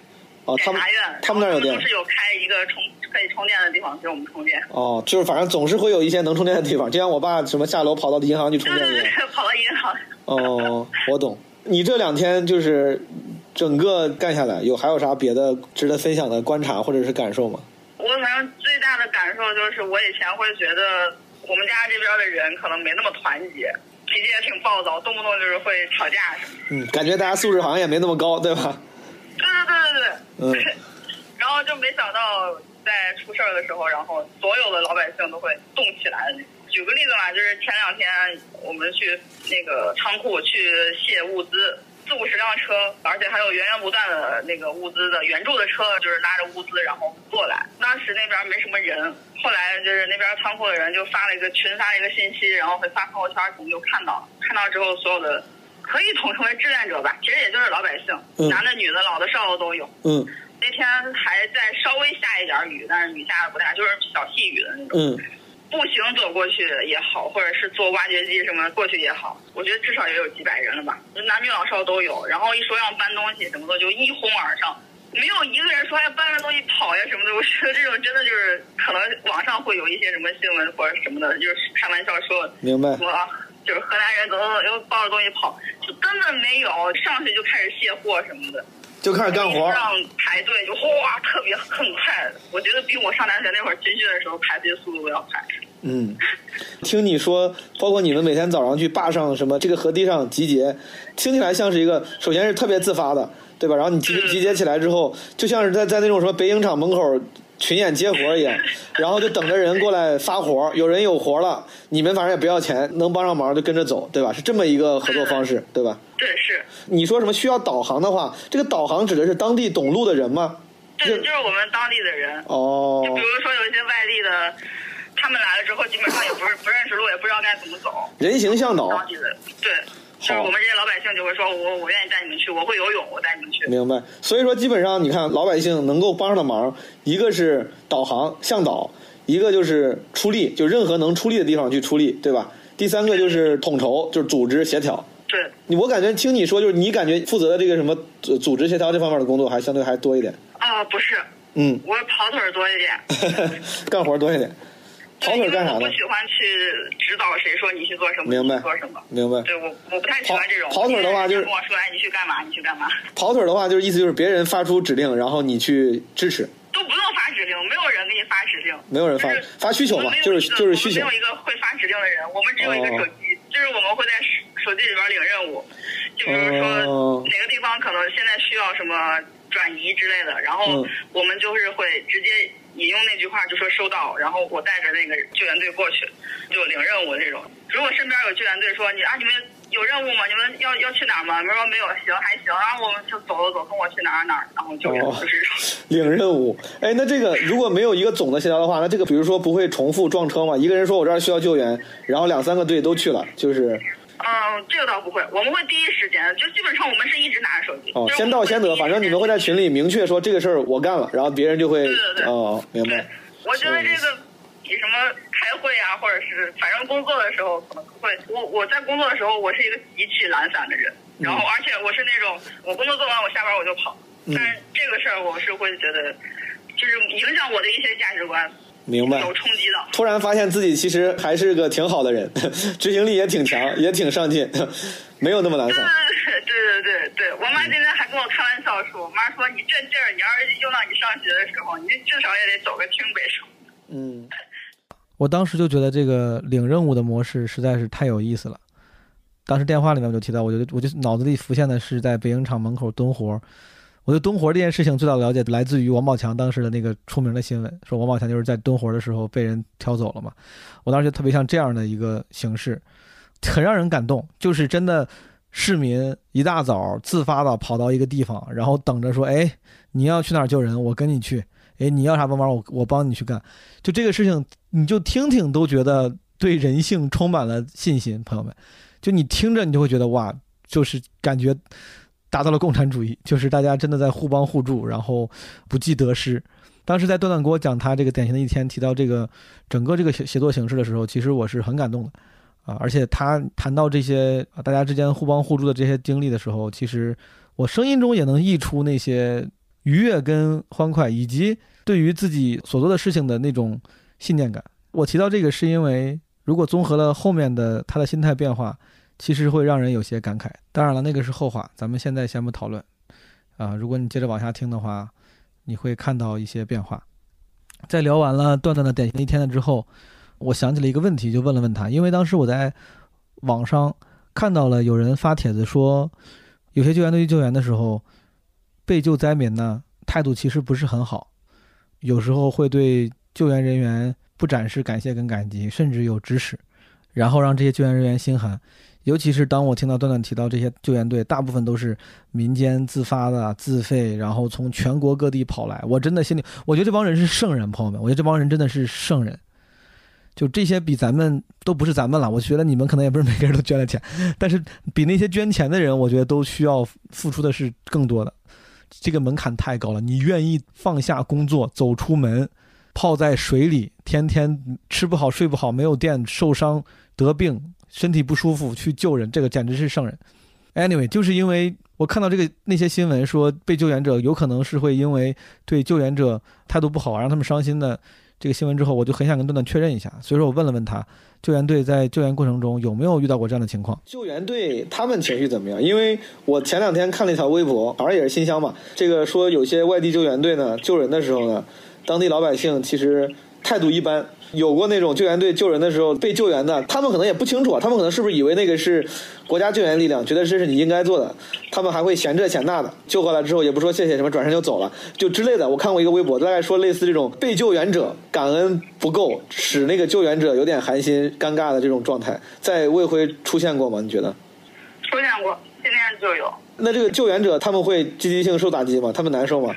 哦，他们检察院，他们那儿有电都是有开一个充可以充电的地方给我们充电。哦，就是反正总是会有一些能充电的地方，就像我爸什么下楼跑到银行去充对对电一样。对，跑到银行。哦，我懂。你这两天就是整个干下来，有还有啥别的值得分享的观察或者是感受吗？我反正最大的感受就是，我以前会觉得我们家这边的人可能没那么团结，脾气也挺暴躁，动不动就是会吵架什么的。嗯，感觉大家素质好像也没那么高，对吧？对对对对对。嗯。[LAUGHS] 然后就没想到在出事儿的时候，然后所有的老百姓都会动起来。举个例子嘛，就是前两天我们去那个仓库去卸物资，四五十辆车，而且还有源源不断的那个物资的援助的车，就是拉着物资然后过来。当时那边没什么人，后来就是那边仓库的人就发了一个群发了一个信息，然后会发朋友圈，我们就看到了。看到之后，所有的可以统称为志愿者吧，其实也就是老百姓，嗯男的、女的、老的、少的都有。嗯那天还在稍微下一点雨，但是雨下的不大，就是小细雨的那种。嗯步行走过去也好，或者是坐挖掘机什么过去也好，我觉得至少也有几百人了吧，男女老少都有。然后一说要搬东西什么的，就一哄而上，没有一个人说要搬着东西跑呀什么的。我觉得这种真的就是可能网上会有一些什么新闻或者什么的，就是开玩笑说明白说啊，就是河南人怎么怎么又抱着东西跑，就根本没有，上去就开始卸货什么的。就开始干活。让排队就哗，特别很快。我觉得比我上大学那会儿军训的时候排队速度都要快。嗯，听你说，包括你们每天早上去坝上什么这个河堤上集结，听起来像是一个，首先是特别自发的，对吧？然后你集集结起来之后，就像是在在那种什么北影厂门口群演接活一样，然后就等着人过来发活，有人有活了，你们反正也不要钱，能帮上忙就跟着走，对吧？是这么一个合作方式，对吧？对，是，你说什么需要导航的话，这个导航指的是当地懂路的人吗？对，就是我们当地的人。哦就比如说有一些外地的，他们来了之后，基本上也不是不认识路，也不知道该怎么走。人形向导，当地的，对，就是我们这些老百姓就会说，我我愿意带你们去，我会游泳，我带你们去。明白。所以说，基本上你看老百姓能够帮上的忙，一个是导航向导，一个就是出力，就任何能出力的地方去出力，对吧？第三个就是统筹，就是组织协调。对，你我感觉听你说，就是你感觉负责的这个什么组组织协调这方面的工作，还相对还多一点。啊，不是，嗯，我跑腿多一点。[LAUGHS] 干活多一点。跑腿干啥呢我不？喜欢去指导谁说你去做什么，明白做什么。明白。对我，我不太喜欢这种。跑跑腿的话就是跟我说，哎，你去干嘛？你去干嘛？[LAUGHS] 跑腿的话，就是意思就是别人发出指令，然后你去支持，都不用发指令，没有人给你发指令。没有人发就是发需求嘛就是就是需求没有。一个会发指令的人，我们只有一个哦手机，就是我们会在手手机里边领任务，就比如说哦哪个地方可能现在需要什么转移之类的，然后嗯我们就是会直接引用那句话，就说收到，然后我带着那个救援队过去，就领任务这种。如果身边有救援队说你啊你们有任务吗？你们要要去哪儿吗？你们说没有，行还行，然后我们就走走走，跟我去哪儿哪儿，然后救援哦就是。[LAUGHS] 领任务，哎，那这个如果没有一个总的协调的话，那这个比如说不会重复撞车吗？一个人说我这儿需要救援，然后两三个队都去了，就是嗯，这个倒不会，我们会第一时间，就基本上我们是一直拿着手机。哦，先到先得，反正你们会在群里明确说这个事儿我干了，然后别人就会对对对哦，明白。我觉得这个比什么开会啊，或者是反正工作的时候可能会，我我在工作的时候，我是一个极其懒散的人，嗯然后而且我是那种我工作做完我下班我就跑，嗯但是这个事儿我是会觉得，就是影响我的一些价值观，明白。有冲击的。突然发现自己其实还是个挺好的人，[LAUGHS] 执行力也挺强，也挺上进，[LAUGHS] 没有那么懒散。[LAUGHS] 对对对对对，我妈今天还跟我开玩笑说，我妈说你这劲儿，你要是用到你上学的时候，你至少也得走个清北什么。嗯，我当时就觉得这个领任务的模式实在是太有意思了。当时电话里面我就提到，我就我就脑子里浮现的是在北影厂门口蹲活儿。我对蹲活这件事情最早的了解来自于王宝强当时的那个出名的新闻，说王宝强就是在蹲活的时候被人挑走了嘛。我当时就特别像这样的一个形式，很让人感动，就是真的市民一大早自发的跑到一个地方，然后等着说，哎，你要去哪儿救人，我跟你去。哎，你要啥帮忙，我我帮你去干。就这个事情，你就听听都觉得对人性充满了信心，朋友们。就你听着，你就会觉得哇，就是感觉达到了共产主义，就是大家真的在互帮互助，然后不计得失。当时在段段给我讲他这个典型的一天，提到这个整个这个协协作形式的时候，其实我是很感动的啊。而且他谈到这些啊大家之间互帮互助的这些经历的时候，其实我声音中也能溢出那些愉悦跟欢快，以及对于自己所做的事情的那种信念感。我提到这个是因为，如果综合了后面的他的心态变化，其实会让人有些感慨。当然了，那个是后话，咱们现在先不讨论。啊，如果你接着往下听的话，你会看到一些变化。在聊完了段段的典型一天了之后，我想起了一个问题，就问了问他，因为当时我在网上看到了有人发帖子说，有些救援队去救援的时候，被救灾民呢态度其实不是很好，有时候会对救援人员不展示感谢跟感激，甚至有指使，然后让这些救援人员心寒。尤其是当我听到段段提到这些救援队，大部分都是民间自发的、自费，然后从全国各地跑来，我真的心里，我觉得这帮人是圣人，朋友们，我觉得这帮人真的是圣人。就这些比咱们都不是咱们了，我觉得你们可能也不是每个人都捐了钱，[LAUGHS] 但是比那些捐钱的人，我觉得都需要付出的是更多的。这个门槛太高了，你愿意放下工作，走出门，泡在水里，天天吃不好睡不好，没有电，受伤得病，身体不舒服去救人，这个简直是圣人。Anyway，就是因为我看到这个那些新闻说被救援者有可能是会因为对救援者态度不好让他们伤心的。这个新闻之后，我就很想跟段段确认一下，所以说我问了问他，救援队在救援过程中有没有遇到过这样的情况？救援队他们情绪怎么样？因为我前两天看了一条微博，好像也是新乡嘛，这个说有些外地救援队呢救人的时候呢，当地老百姓其实态度一般。有过那种救援队救人的时候被救援的，他们可能也不清楚啊，他们可能是不是以为那个是国家救援力量，觉得这是你应该做的，他们还会嫌这嫌那的，救过来之后也不说谢谢什么，转身就走了，就之类的。我看过一个微博，大概说类似这种被救援者感恩不够，使那个救援者有点寒心尴尬的这种状态，在魏辉出现过吗？你觉得？出现过，今天就有。那这个救援者他们会积极性受打击吗？他们难受吗？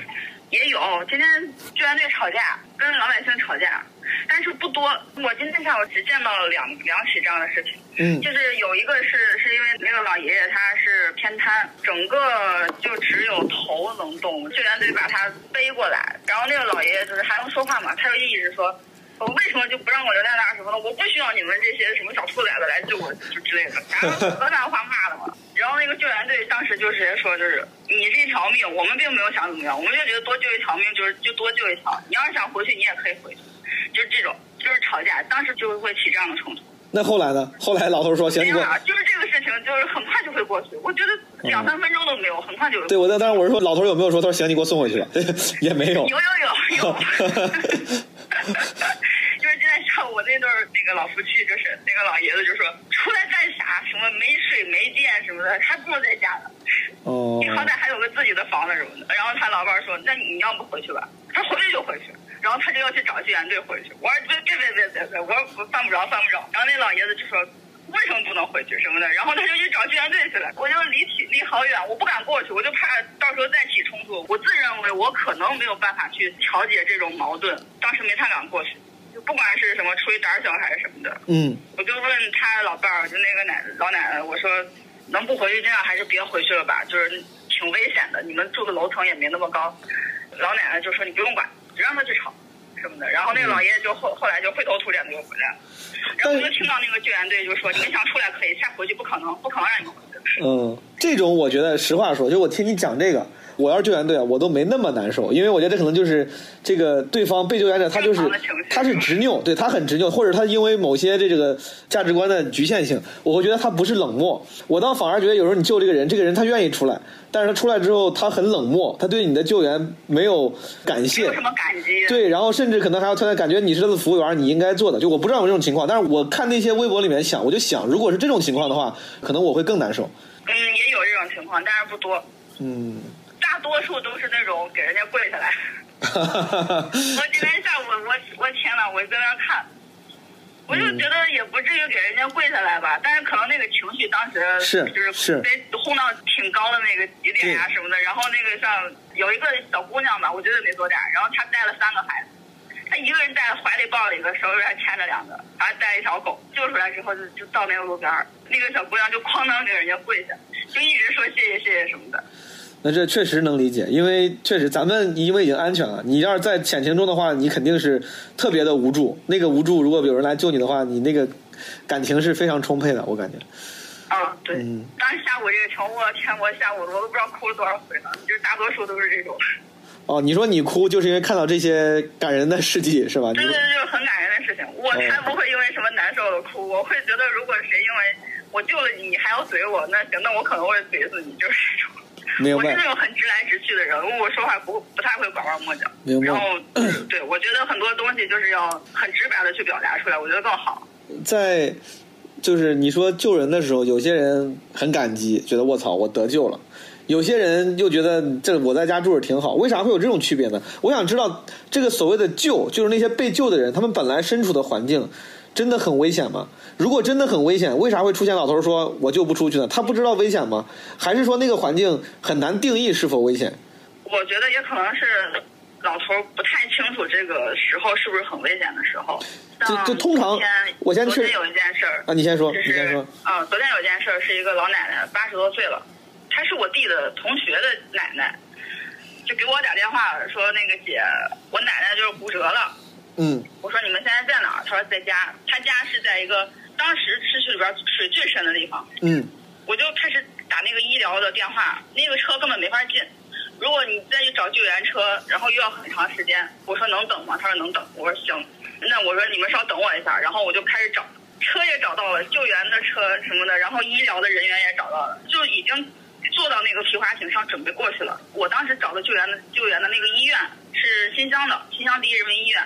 也有，今天救援队吵架，跟老百姓吵架。但是不多，我今天下午只见到了两两起这样的事情。嗯，就是有一个是是因为那个老爷爷他是偏瘫，整个就只有头能动，救援队把他背过来，然后那个老爷爷就是还能说话嘛，他就一直说，我为什么就不让我留在那儿什么的，我不需要你们这些什么小兔崽子来救我，就之类的，然后河南话骂的嘛。然后那个救援队当时就直接说，就是你这条命，我们并没有想怎么样，我们就觉得多救一条命就是就多救一条，你要是想回去，你也可以回去。就是这种，就是吵架，当时就会起这样的冲突。那后来呢？后来老头说：“行，你就是这个事情，就是很快就会过去。我觉得两三分钟都没有，很快就。对，我那当时我是说，老头有没有说？他说：“行，你给我送回去吧。[LAUGHS] ”也没有。有有有 [LAUGHS] 有。[LAUGHS] 就是今天下午，我那对那个老夫妻，就是那个老爷子就说：“出来干啥？什么没水没电什么的，还不如在家呢。哦。你好歹还有个自己的房子什么的。”然后他老伴说：“那你要不回去吧？”他回去就回去。然后他就要去找救援队回去，我说别别别别别别，我说犯不着犯不着。然后那老爷子就说为什么不能回去什么的，然后他就去找救援队去了。我就离起离好远，我不敢过去，我就怕到时候再起冲突。我自认为我可能没有办法去调解这种矛盾，当时没太敢过去，就不管是什么出于胆小还是什么的。嗯，我就问他老伴儿，就那个奶老奶奶，我说能不回去这样还是别回去了吧，就是挺危险的，你们住的楼层也没那么高。老奶奶就说你不用管。只让他去吵，什么的，然后那个老爷爷就后后来就灰头土脸的又回来了，然后我就听到那个救援队就说：“你们想出来可以，再回去不可能，不可能让你们回去。”嗯，这种我觉得实话说，就我听你讲这个。我要是救援队，我都没那么难受，因为我觉得这可能就是这个对方被救援者，他就是他是执拗，对他很执拗，或者他因为某些这这个价值观的局限性，我会觉得他不是冷漠，我倒反而觉得有时候你救这个人，这个人他愿意出来，但是他出来之后他很冷漠，他对你的救援没有感谢，没有什么感激，对，然后甚至可能还要突然感觉你是他的服务员，你应该做的，就我不知道有这种情况，但是我看那些微博里面想，我就想，如果是这种情况的话，可能我会更难受。嗯，也有这种情况，但是不多。嗯。大多数都是那种给人家跪下来。[LAUGHS] 我今天下午，我我天呐，我在那看，我就觉得也不至于给人家跪下来吧，但是可能那个情绪当时是就是被轰到挺高的那个极点呀什么的。然后那个像有一个小姑娘吧，我觉得没多大，然后她带了三个孩子，她一个人在怀里抱了一个，手里还牵着两个，还带一条狗。救出来之后就就到那个路边那个小姑娘就哐当给人家跪下，就一直说谢谢谢谢什么的。那这确实能理解，因为确实咱们因为已经安全了，你要是在险情中的话，你肯定是特别的无助。那个无助，如果有人来救你的话，你那个感情是非常充沛的，我感觉。啊，对。嗯。当时下午这个情，我天，我下午我都不知道哭了多少回了，就是大多数都是这种。哦，你说你哭就是因为看到这些感人的事迹是吧？对对对，就是很感人的事情。我才不会因为什么难受的哭，我会觉得如果谁因为我救了你，你还要怼我，那行，那我可能会怼死你，就是这种。我是那种很直来直去的人，我说话不不太会拐弯抹角。然后，对，我觉得很多东西就是要很直白的去表达出来，我觉得更好。在，就是你说救人的时候，有些人很感激，觉得卧槽，我得救了；有些人又觉得这我在家住着挺好。为啥会有这种区别呢？我想知道，这个所谓的救，就是那些被救的人，他们本来身处的环境。真的很危险吗？如果真的很危险，为啥会出现老头说我就不出去呢？他不知道危险吗？还是说那个环境很难定义是否危险？我觉得也可能是老头不太清楚这个时候是不是很危险的时候。就就通常，我先去。昨天有一件事儿啊，你先说，你先说。嗯，昨天有一件事儿，是一个老奶奶，八十多岁了，她是我弟的同学的奶奶，就给我打电话说那个姐，我奶奶就是骨折了。嗯。我说你们现在在哪儿？她说在家。他家是在一个当时市区里边水最深的地方。嗯。我就开始打那个医疗的电话，那个车根本没法进。如果你再去找救援车，然后又要很长时间。我说能等吗？他说能等。我说行。那我说你们稍等我一下，然后我就开始找，车也找到了，救援的车什么的，然后医疗的人员也找到了，就已经坐到那个皮划艇上准备过去了。我当时找的救援的救援的那个医院是新乡的，新乡第一人民医院。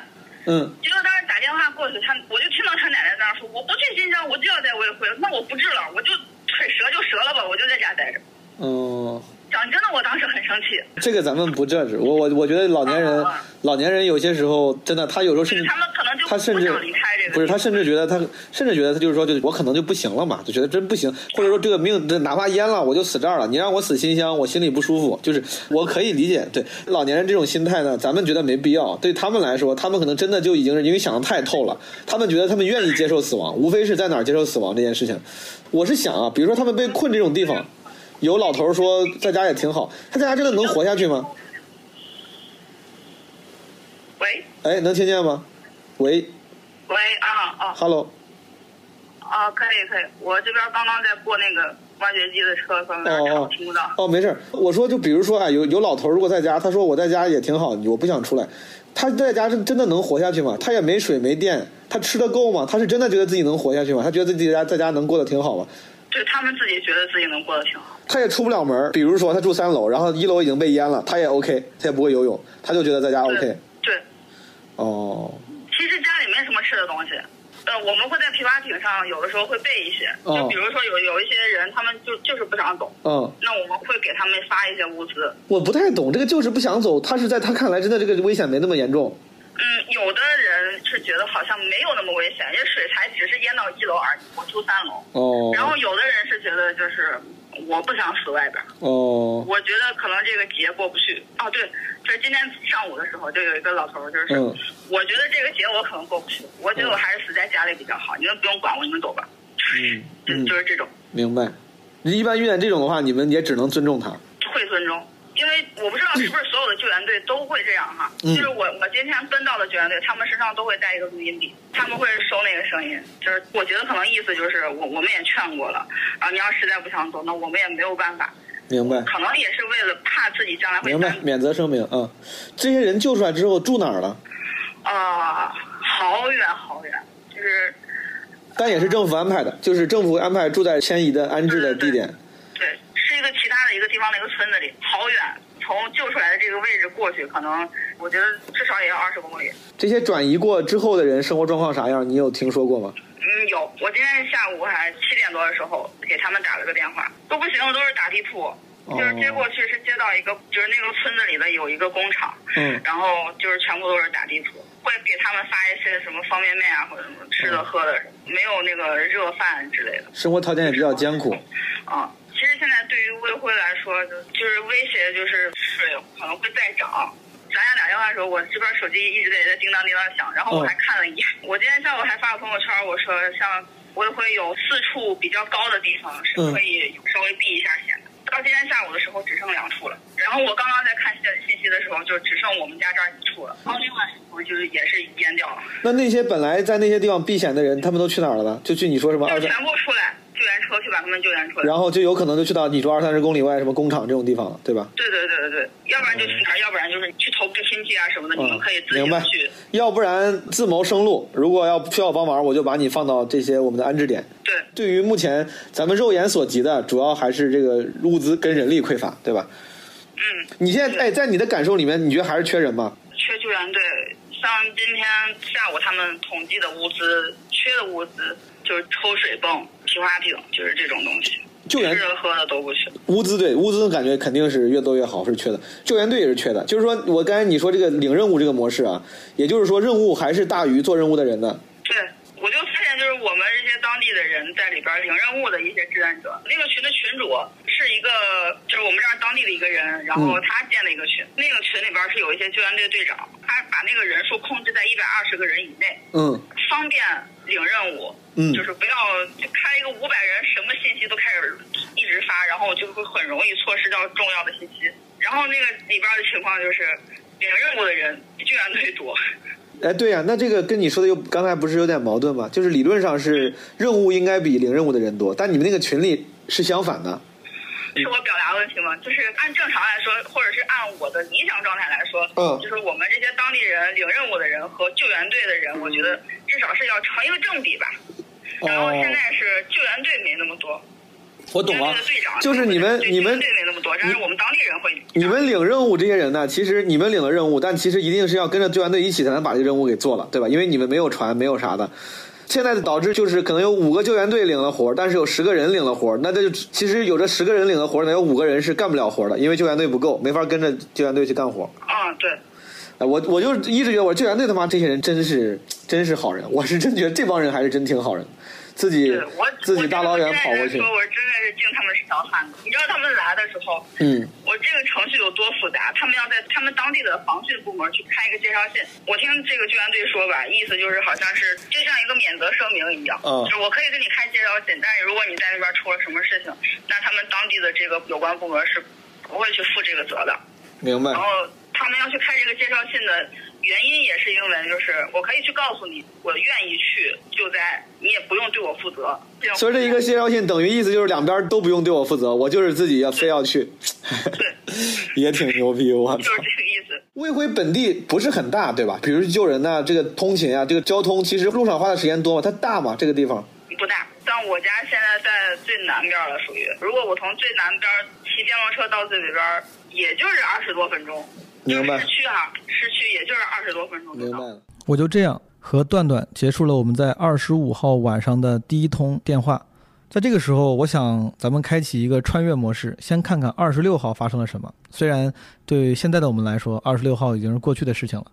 嗯。结果当时打电话过去，他我就听到他奶奶在那说：“我不去新疆，我就要在卫辉，那我不治了，我就腿折就折了吧，我就在家待着。”哦。讲真的，我当时很生气。这个咱们不这止，我我我觉得老年人，老年人有些时候真的，他有时候甚至他们可能就他甚至不是他甚至觉得他甚至觉得他就是说，就我可能就不行了嘛，就觉得真不行，或者说这个命这哪怕淹了，我就死这儿了。你让我死新乡，我心里不舒服。就是我可以理解，对老年人这种心态呢，咱们觉得没必要。对他们来说，他们可能真的就已经是因为想的太透了，他们觉得他们愿意接受死亡，无非是在哪儿接受死亡这件事情。我是想啊，比如说他们被困这种地方。有老头说在家也挺好，他在家真的能活下去吗？喂。哎，能听见吗？喂。喂啊啊。Hello。啊，可以可以，我这边刚刚在过那个挖掘机的车，可能听不到。哦，没事我说就比如说啊，有有老头如果在家，他说我在家也挺好，我不想出来，他在家是真的能活下去吗？他也没水没电，他吃的够吗？他是真的觉得自己能活下去吗？他觉得自己在在家能过得挺好吗？就他们自己觉得自己能过得挺好，他也出不了门。比如说他住三楼，然后一楼已经被淹了，他也 OK，他也不会游泳，他就觉得在家 OK。对。哦。其实家里没什么吃的东西，呃，我们会在皮划艇上有的时候会备一些，就比如说有有一些人他们就就是不想走，嗯，那我们会给他们发一些物资。我不太懂这个就是不想走，他是在他看来真的这个危险没那么严重。嗯，有的人是觉得好像没有那么危险，因为水才只是淹到一楼而已，我住三楼。哦。然后有的人是觉得就是我不想死外边。哦。我觉得可能这个节过不去。哦，对，就是今天上午的时候，就有一个老头，就是我觉得这个节我可能过不去，我觉得我还是死在家里比较好，你们不用管我，你们走吧。嗯。[LAUGHS] 就就是这种。明白。你一般遇见这种的话，你们也只能尊重他。会尊重。因为我不知道是不是所有的救援队都会这样哈，就是我我今天跟到的救援队，他们身上都会带一个录音笔，他们会收那个声音，就是我觉得可能意思就是我我们也劝过了，啊，你要实在不想走，那我们也没有办法。明白。可能也是为了怕自己将来会。明白，免责声明啊。这些人救出来之后住哪儿了？啊，好远好远，就是。但也是政府安排的，就是政府安排住在迁移的安置的地点。一个其他的一个地方的一个村子里，好远，从救出来的这个位置过去，可能我觉得至少也要二十公里。这些转移过之后的人生活状况啥样？你有听说过吗？嗯，有。我今天下午还七点多的时候给他们打了个电话，都不行，都是打地铺。就是接过去是接到一个，就是那个村子里的有一个工厂，嗯，然后就是全部都是打地铺，会给他们发一些什么方便面啊或者什么吃的喝的，没有那个热饭之类的。生活条件也比较艰苦。啊。其实现在对于卫辉来说，就就是威胁，就是水可能会再涨。咱俩打电话的时候，我这边手机一直在在叮当叮当响，然后我还看了一眼。我今天下午还发个朋友圈，我说像卫辉有四处比较高的地方是可以稍微避一下险的。到今天下午的时候只剩两处了。然后我刚刚在看信信息的时候，就只剩我们家这儿一处了。然后另外一处就是也是淹掉了。那那些本来在那些地方避险的人，他们都去哪儿了呢？就去你说什么？就全部出来。救援车去把他们救援出来，然后就有可能就去到你说二三十公里外什么工厂这种地方了，对吧？对对对对对，要不然就去哪儿，要不然就是去投奔亲戚啊什么的，你们可以自己去。要不然自谋生路，如果要需要帮忙，我就把你放到这些我们的安置点。对，对于目前咱们肉眼所及的，主要还是这个物资跟人力匮乏，对吧？嗯。你现在哎，在你的感受里面，你觉得还是缺人吗？缺救援队，像今天下午他们统计的物资，缺的物资就是抽水泵。皮划艇就是这种东西，救援吃喝的都不缺。物资对物资感觉肯定是越多越好，是缺的。救援队也是缺的，就是说我刚才你说这个领任务这个模式啊，也就是说任务还是大于做任务的人的。对，我就发现就是我们这些当地的人在里边领任务的一些志愿者。那个群的群主是一个，就是我们这儿当地的一个人，然后他建了一个群，那个群里边是有一些救援队队长，他把那个人数控制在一百二十个人以内，嗯方便领任务。嗯就是不要就开一个五百人，什么信息都开始一直发，然后就会很容易错失掉重要的信息。然后那个里边的情况就是，领任务的人比救援队多。哎，对呀、那这个跟你说的又刚才不是有点矛盾吗？就是理论上是任务应该比领任务的人多，但你们那个群里是相反的。是我表达问题吗？就是按正常来说，或者是按我的理想状态来说，嗯就是我们这些当地人领任务的人和救援队的人，我觉得至少是要成一个正比吧。然后现在是救援队没那么多，我懂了就是你们对你们队没那么多，但是我们当地人会。你们领任务这些人呢，其实你们领了任务，但其实一定是要跟着救援队一起才能把这个任务给做了，对吧？因为你们没有船，没有啥的。现在导致就是可能有五个救援队领了活儿，但是有十个人领了活儿，那这就其实有这十个人领了活儿呢，有五个人是干不了活儿的，因为救援队不够，没法跟着救援队去干活儿。嗯，对。哎，我我就一直觉得我救援队他妈这些人真是真是好人，我是真觉得这帮人还是真挺好人，自己对我自己大老远跑过去我真的是说，，我真的是敬他们是条汉子。你知道他们来的时候，嗯我这个程序有多复杂？他们要在他们当地的防汛部门去开一个介绍信。我听这个救援队说吧，意思就是好像是就像一个免责声明一样，嗯就是我可以给你开介绍信，但是如果你在那边出了什么事情，那他们当地的这个有关部门是不会去负这个责的。明白然。后他们要去开这个介绍信的原因也是因为，就是我可以去告诉你，我愿意去救灾，你也不用对我负责。所以这一个介绍信等于意思就是两边都不用对我负责，我就是自己要非要去，[LAUGHS] 对也挺牛逼，我操就是！这个意思。魏辉本地不是很大，对吧？比如救人呐、这个通勤啊，这个交通，其实路上花的时间多吗？它大吗？这个地方？不大，但我家现在在最南边了，属于。如果我从最南边骑电动车到最北边，也就是二十多分钟。明白市区啊，市区也就是二十多分钟就到。明白了。我就这样和段段结束了我们在二十五号晚上的第一通电话。在这个时候，我想咱们开启一个穿越模式，先看看二十六号发生了什么。虽然对现在的我们来说，二十六号已经是过去的事情了。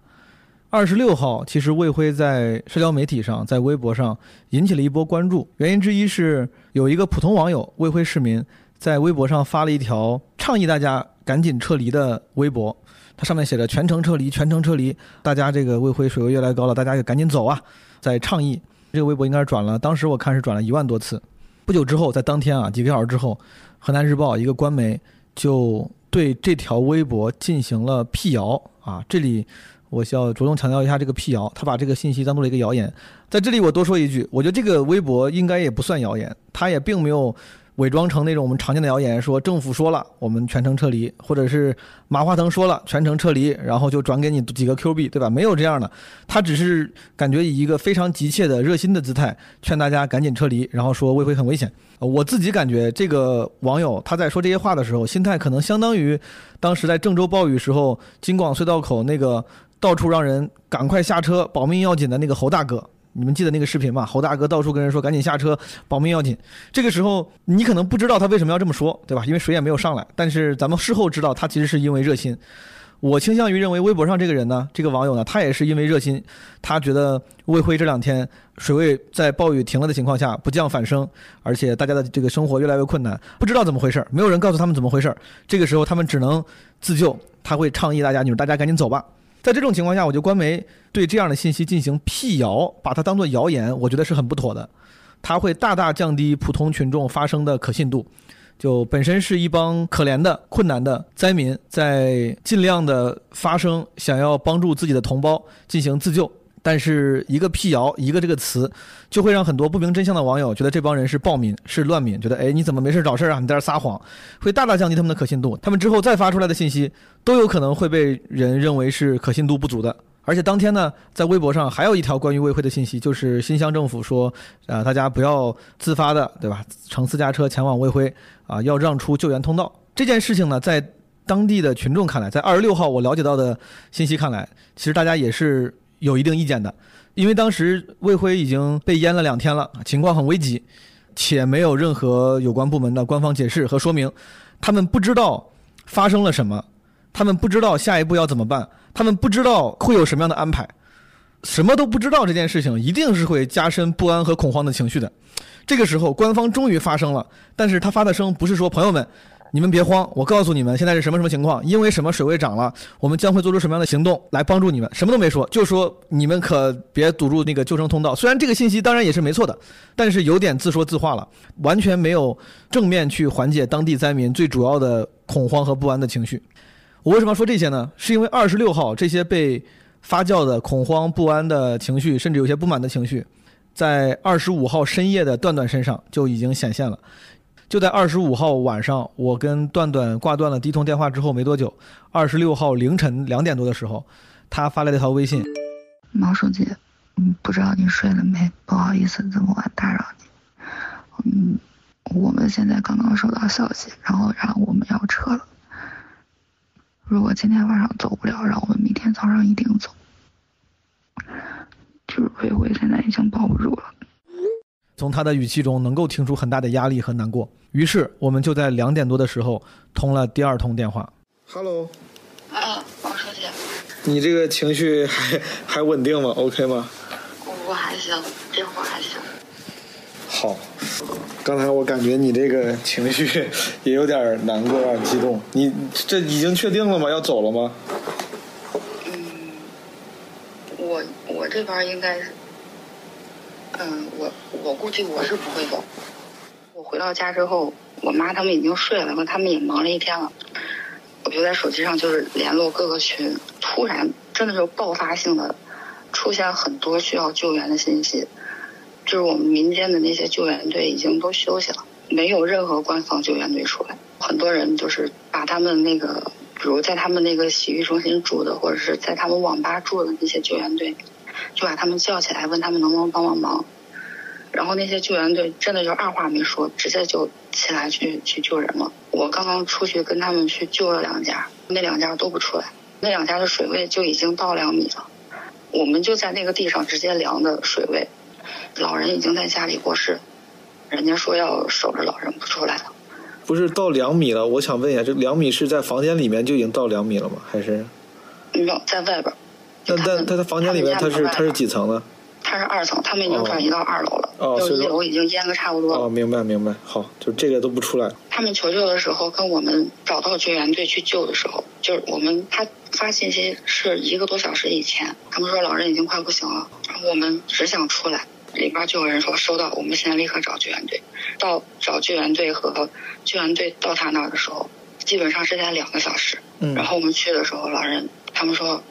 二十六号，其实魏辉在社交媒体上，在微博上引起了一波关注。原因之一是有一个普通网友魏辉市民在微博上发了一条倡议大家赶紧撤离的微博，它上面写着“全程撤离，全程撤离”，大家这个魏辉水位越来越高了，大家也赶紧走啊，在倡议。这个微博应该是转了，当时我看是转了一万多次。不久之后，在当天啊，几个小时之后，河南日报一个官媒就对这条微博进行了辟谣啊。这里我需要着重强调一下这个辟谣，他把这个信息当做了一个谣言。在这里我多说一句，我觉得这个微博应该也不算谣言，他也并没有伪装成那种我们常见的谣言，说政府说了我们全程撤离，或者是马化腾说了全程撤离，然后就转给你几个 Q 币，对吧？没有这样的，他只是感觉以一个非常急切的、热心的姿态劝大家赶紧撤离，然后说魏辉很危险。我自己感觉这个网友他在说这些话的时候，心态可能相当于当时在郑州暴雨时候京广隧道口那个到处让人赶快下车、保命要紧的那个侯大哥。你们记得那个视频吗？侯大哥到处跟人说赶紧下车，保命要紧。这个时候你可能不知道他为什么要这么说，对吧？因为水也没有上来。但是咱们事后知道，他其实是因为热心。我倾向于认为，微博上这个人呢，这个网友呢，他也是因为热心，他觉得魏辉这两天水位在暴雨停了的情况下不降反升，而且大家的这个生活越来越困难，不知道怎么回事儿，没有人告诉他们怎么回事儿。这个时候他们只能自救，他会倡议大家，你说大家赶紧走吧。在这种情况下，我觉得官媒对这样的信息进行辟谣，把它当做谣言，我觉得是很不妥的。它会大大降低普通群众发声的可信度。就本身是一帮可怜的、困难的灾民，在尽量的发声，想要帮助自己的同胞进行自救。但是一个辟谣，一个这个词，就会让很多不明真相的网友觉得这帮人是暴民、是乱民，觉得哎你怎么没事找事啊？你在这撒谎，会大大降低他们的可信度。他们之后再发出来的信息，都有可能会被人认为是可信度不足的。而且当天呢，在微博上还有一条关于魏辉的信息，就是新乡政府说，啊、大家不要自发的，对吧？乘私家车前往魏辉，啊、要让出救援通道。这件事情呢，在当地的群众看来，在二十六号我了解到的信息看来，其实大家也是有一定意见的，因为当时魏辉已经被淹了两天了，情况很危急，且没有任何有关部门的官方解释和说明，他们不知道发生了什么，他们不知道下一步要怎么办，他们不知道会有什么样的安排。什么都不知道这件事情，一定是会加深不安和恐慌的情绪的。这个时候，官方终于发声了，但是他发的声不是说朋友们。你们别慌，我告诉你们现在是什么什么情况，因为什么水位涨了，我们将会做出什么样的行动来帮助你们。什么都没说，就说你们可别堵住那个救生通道。虽然这个信息当然也是没错的，但是有点自说自话了，完全没有正面去缓解当地灾民最主要的恐慌和不安的情绪。我为什么要说这些呢？是因为二十六号这些被发酵的恐慌不安的情绪，甚至有些不满的情绪，在二十五号深夜的段段身上就已经显现了。就在二十五号晚上，我跟段段挂断了第一通电话之后没多久，二十六号凌晨两点多的时候，他发来了一条微信：“毛书记，嗯，不知道你睡了没？不好意思这么晚打扰你。嗯，我们现在刚刚收到消息，然后然后我们要撤了。如果今天晚上走不了，让我们明天早上一定走。就是魏辉现在已经保不住了。”从他的语气中能够听出很大的压力和难过，于是我们就在两点多的时候通了第二通电话。Hello，啊，王书记，你这个情绪还还稳定吗？OK 吗？我还行，这会儿还行。好，刚才我感觉你这个情绪也有点难过、有点激动。你这已经确定了吗？要走了吗？嗯，我我这边应该是。嗯，我我估计我是不会走。我回到家之后，我妈他们已经睡了，他们也忙了一天了。我就在手机上就是联络各个群，突然真的是爆发性的出现很多需要救援的信息。就是我们民间的那些救援队已经都休息了，没有任何官方救援队出来。很多人就是把他们那个，比如在他们那个洗浴中心住的，或者是在他们网吧住的那些救援队。就把他们叫起来，问他们能不能帮帮忙。然后那些救援队真的就二话没说，直接就起来去去救人了。我刚刚出去跟他们去救了两家，那两家都不出来，那两家的水位就已经到两米了。我们就在那个地上直接量的水位，老人已经在家里过世，人家说要守着老人不出来了。不是到两米了，我想问一下，这两米是在房间里面就已经到两米了吗？还是？没有，在外边。那在他的房间里面，他是他是几层呢？他是二层，他们已经转移到二楼了。哦，就一楼已经淹个差不多了。哦，明白明白。好，就这个都不出来。他们求救的时候，跟我们找到救援队去救的时候，就是我们他发信息是一个多小时以前，他们说老人已经快不行了，然后我们只想出来，里边就有人说收到，我们现在立刻找救援队。到找救援队和救援队到他那儿的时候，基本上是在两个小时。嗯。然后我们去的时候，老人他们说。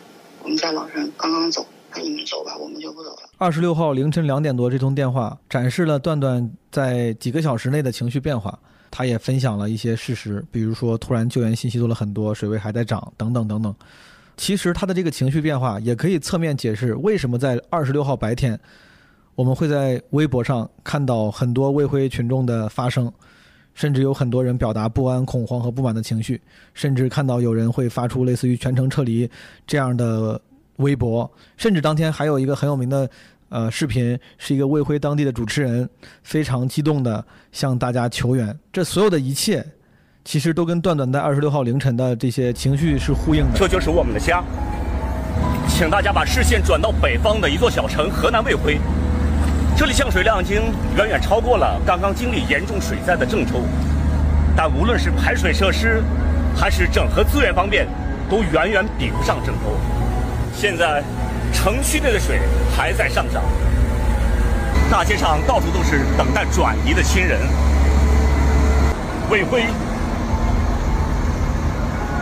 我们家老人刚刚走，那你们走吧，我们就不走了。二十六号凌晨两点多，这通电话展示了段段在几个小时内的情绪变化。他也分享了一些事实，比如说突然救援信息多了很多，水位还在涨，等等等等。其实他的这个情绪变化也可以侧面解释为什么在二十六号白天，我们会在微博上看到很多卫辉群众的发声，甚至有很多人表达不安、恐慌和不满的情绪，甚至看到有人会发出类似于全程撤离这样的。微博，甚至当天还有一个很有名的，呃，视频，是一个卫辉当地的主持人，非常激动的向大家求援。这所有的一切，其实都跟段段在二十六号凌晨的这些情绪是呼应的。这就是我们的家，请大家把视线转到北方的一座小城河南卫辉，这里降水量已经远远超过了刚刚经历严重水灾的郑州，但无论是排水设施，还是整合资源方面，都远远比不上郑州。现在，城区内的水还在上涨，大街上到处都是等待转移的亲人。魏辉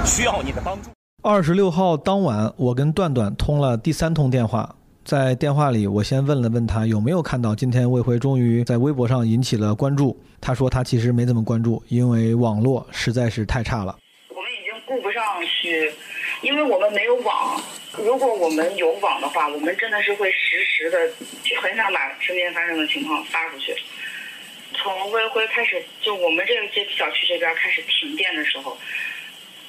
需要你的帮助。二十六号当晚，我跟段段通了第三通电话，在电话里，我先问了问他有没有看到今天魏辉终于在微博上引起了关注。他说他其实没怎么关注，因为网络实在是太差了。我们已经顾不上去，因为我们没有网。如果我们有网的话，我们真的是会实时的，就很想把身边发生的情况发出去。从魏辉开始，就我们这个街小区这边开始停电的时候，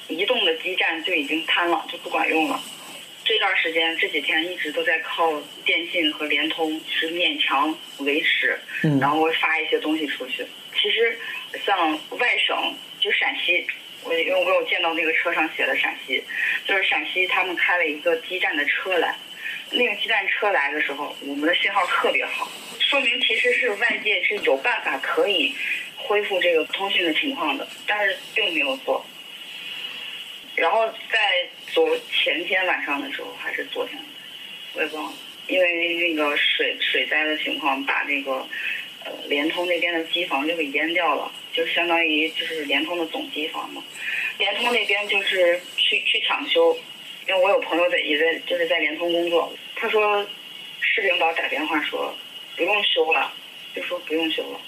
移动的基站就已经瘫了，就不管用了。这段时间这几天一直都在靠电信和联通，是勉强维持，然后发一些东西出去。其实像外省，就陕西。我因为我有见到那个车上写的陕西，就是陕西他们开了一个基站的车来，那个基站车来的时候，我们的信号特别好，说明其实是外界是有办法可以恢复这个通讯的情况的，但是并没有做。然后在昨前天晚上的时候，还是昨天，我也忘了，因为那个水水灾的情况，把那个呃联通那边的机房就给淹掉了，就相当于就是联通的总机房嘛。联通那边就是去去抢修，因为我有朋友在也在就是在联通工作，他说市领导打电话说不用修了，就说不用修了，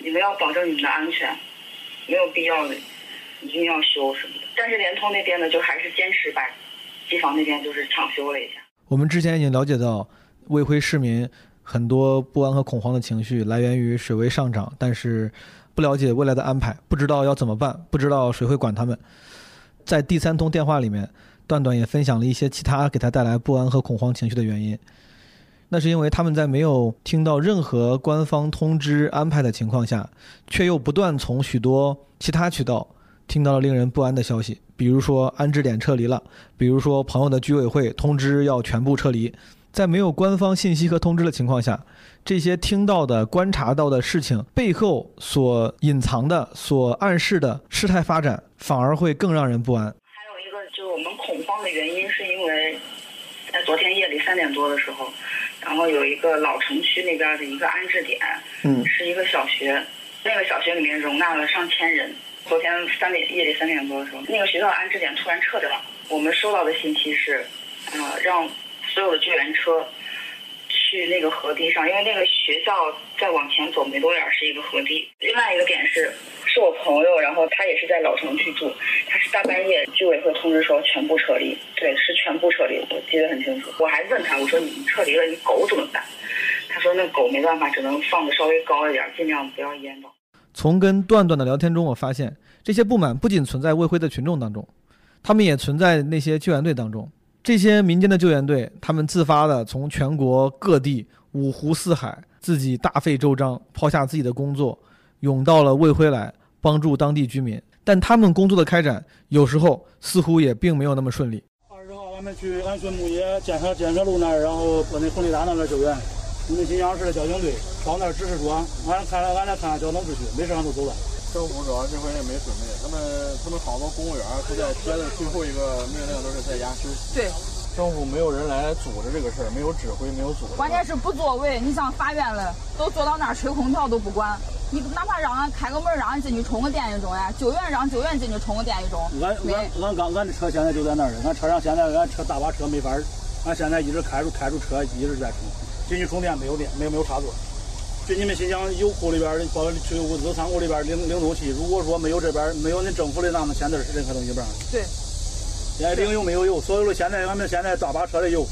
你们要保证你们的安全，没有必要的一定要修什么。但是联通那边呢，就还是坚持把机房那边就是抢修了一下。我们之前已经了解到，卫辉市民很多不安和恐慌的情绪来源于水位上涨，但是不了解未来的安排，不知道要怎么办，不知道谁会管他们。在第三通电话里面，段段也分享了一些其他给他带来不安和恐慌情绪的原因。那是因为他们在没有听到任何官方通知安排的情况下，却又不断从许多其他渠道听到了令人不安的消息，比如说安置点撤离了，比如说朋友的居委会通知要全部撤离。在没有官方信息和通知的情况下，这些听到的、观察到的事情背后所隐藏的、所暗示的事态发展，反而会更让人不安。还有一个就是我们恐慌的原因，是因为在昨天夜里三点多的时候，然后有一个老城区那边的一个安置点，嗯是一个小学，那个小学里面容纳了上千人。昨天三点夜里三点多的时候，那个学校的安置点突然撤掉了。我们收到的信息是，呃，让所有的救援车去那个河堤上，因为那个学校再往前走没多远是一个河堤。另外一个点是，是我朋友，然后他也是在老城区住，他是大半夜居委会通知说全部撤离，对，是全部撤离，我记得很清楚。我还问他，我说你们撤离了，你狗怎么办？他说那狗没办法，只能放的稍微高一点，尽量不要淹到。从跟段段的聊天中，我发现这些不满不仅存在卫辉的群众当中，他们也存在那些救援队当中。这些民间的救援队，他们自发的从全国各地五湖四海，自己大费周章，抛下自己的工作，涌到了卫辉来帮助当地居民。但他们工作的开展，有时候似乎也并没有那么顺利。二十号他们去安顺木业建设建设路那儿，然后把那红地大那边救援。你们新乡市的交警队到那儿指示说，俺看俺来看看交通秩序，没事俺就走了。政府主要这回也没准备，他们他们好多公务员都在接的最后一个命令都是在家休息。对，政府没有人来组织这个事儿，没有指挥，没有组织。关键是不作为。你像法院了，都坐到那儿吹空调都不管，你哪怕让俺开个门，让俺进去充个电一钟呀，救援让救援进去充个电一钟，俺没俺俺刚俺的车现在就在那儿呢，俺车上现在俺车大巴车没法儿，俺现在一直开着开着车一直在充，进去充电没有电，没有没有插座。去你们新疆油库里边儿，包括去物资仓库里边儿领领东西，如果说没有这边儿没有你政府的那么签字儿，任何东西不让。对。现在领油没有油，所有的现在俺们现在大巴车的油，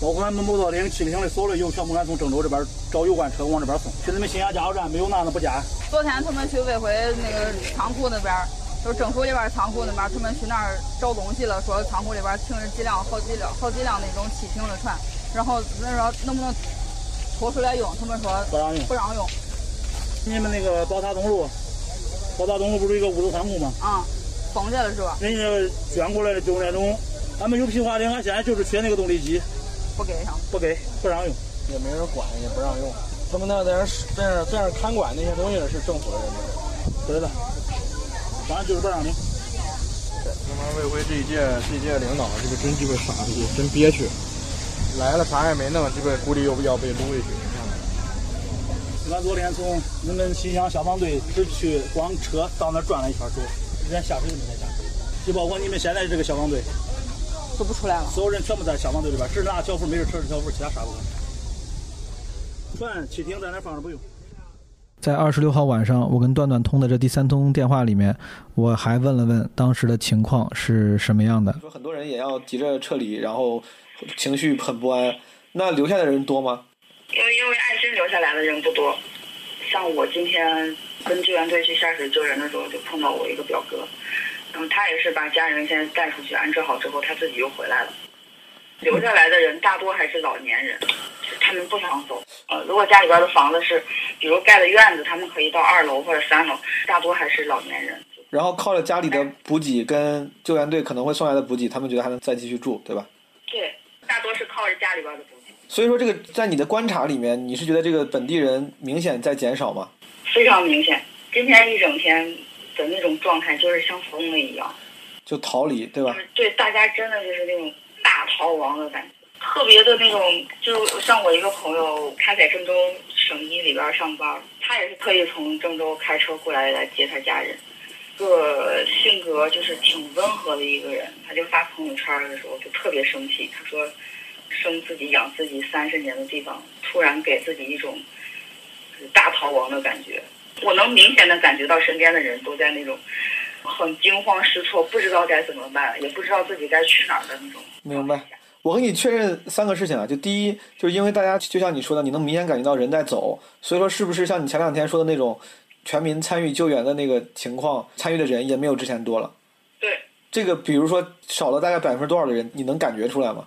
包括俺们摩托岭、汽艇的所有的油，全部俺从郑州这边找油罐车往这边送。去你们新疆加油站没有那的不加。昨天他们去卫辉那个仓库那边，就是政府里边仓库那边，他们去那儿找东西了，说仓库里边停着几辆好几辆好几辆那种汽艇的船，然后那说能不能拖出来用，他们说不让用不让用。你们那个宝塔东路，宝塔东路不是一个物流仓库吗？啊，封着了是吧？人家捐过来的就是那种，俺们有皮划艇，俺现在就是缺那个动力机，不给上，不给，不让用。也没人管，也不让用。他们那在那儿在那儿在那儿看管那些东西的是政府的人的事儿。对的，反正就是不让领。对，他妈卫辉这一届这一届领导这个真鸡巴傻逼，真憋屈。来了啥也没弄，鸡巴估计又要被撸回去。俺昨天从你们新乡消防队只去光车到那转了一圈走，连下水都没在下水。就包括你们现在这个消防队，都不出来了。所有人全部在消防队里边，只是拿小夫没人扯着小夫，其他啥不干。船、汽艇在那放着不用。在二十六号晚上，我跟段段通的这第三通电话里面，我还问了问当时的情况是什么样的。说很多人也要急着撤离，然后情绪很不安。那留下的人多吗？因为因为爱心留下来的人不多，像我今天跟救援队去下水救人的时候，就碰到我一个表哥，然后他也是把家人先带出去安置好之后，他自己又回来了。留下来的人大多还是老年人，他们不想走。呃，如果家里边的房子是，比如盖的院子，他们可以到二楼或者三楼，大多还是老年人。然后靠着家里的补给跟救援队可能会送来的补给，他们觉得还能再继续住，对吧？对。大多是靠着家里边的补给。所以说，这个在你的观察里面，你是觉得这个本地人明显在减少吗？非常明显，今天一整天的那种状态就是像疯了一样，就逃离，对吧？对，大家真的就是那种大逃亡的感觉，特别的那种，就像我一个朋友，他在郑州省医里边上班，他也是特意从郑州开车过来来接他家人。个性格就是挺温和的一个人，他就发朋友圈的时候就特别生气，他说生自己养自己三十年的地方，突然给自己一种大逃亡的感觉。我能明显的感觉到身边的人都在那种很惊慌失措，不知道该怎么办，也不知道自己该去哪儿的那种。明白。我跟你确认三个事情啊，就第一，就是因为大家就像你说的，你能明显感觉到人在走，所以说是不是像你前两天说的那种？全民参与救援的那个情况，参与的人也没有之前多了。对，这个比如说少了大概百分之多少的人，你能感觉出来吗？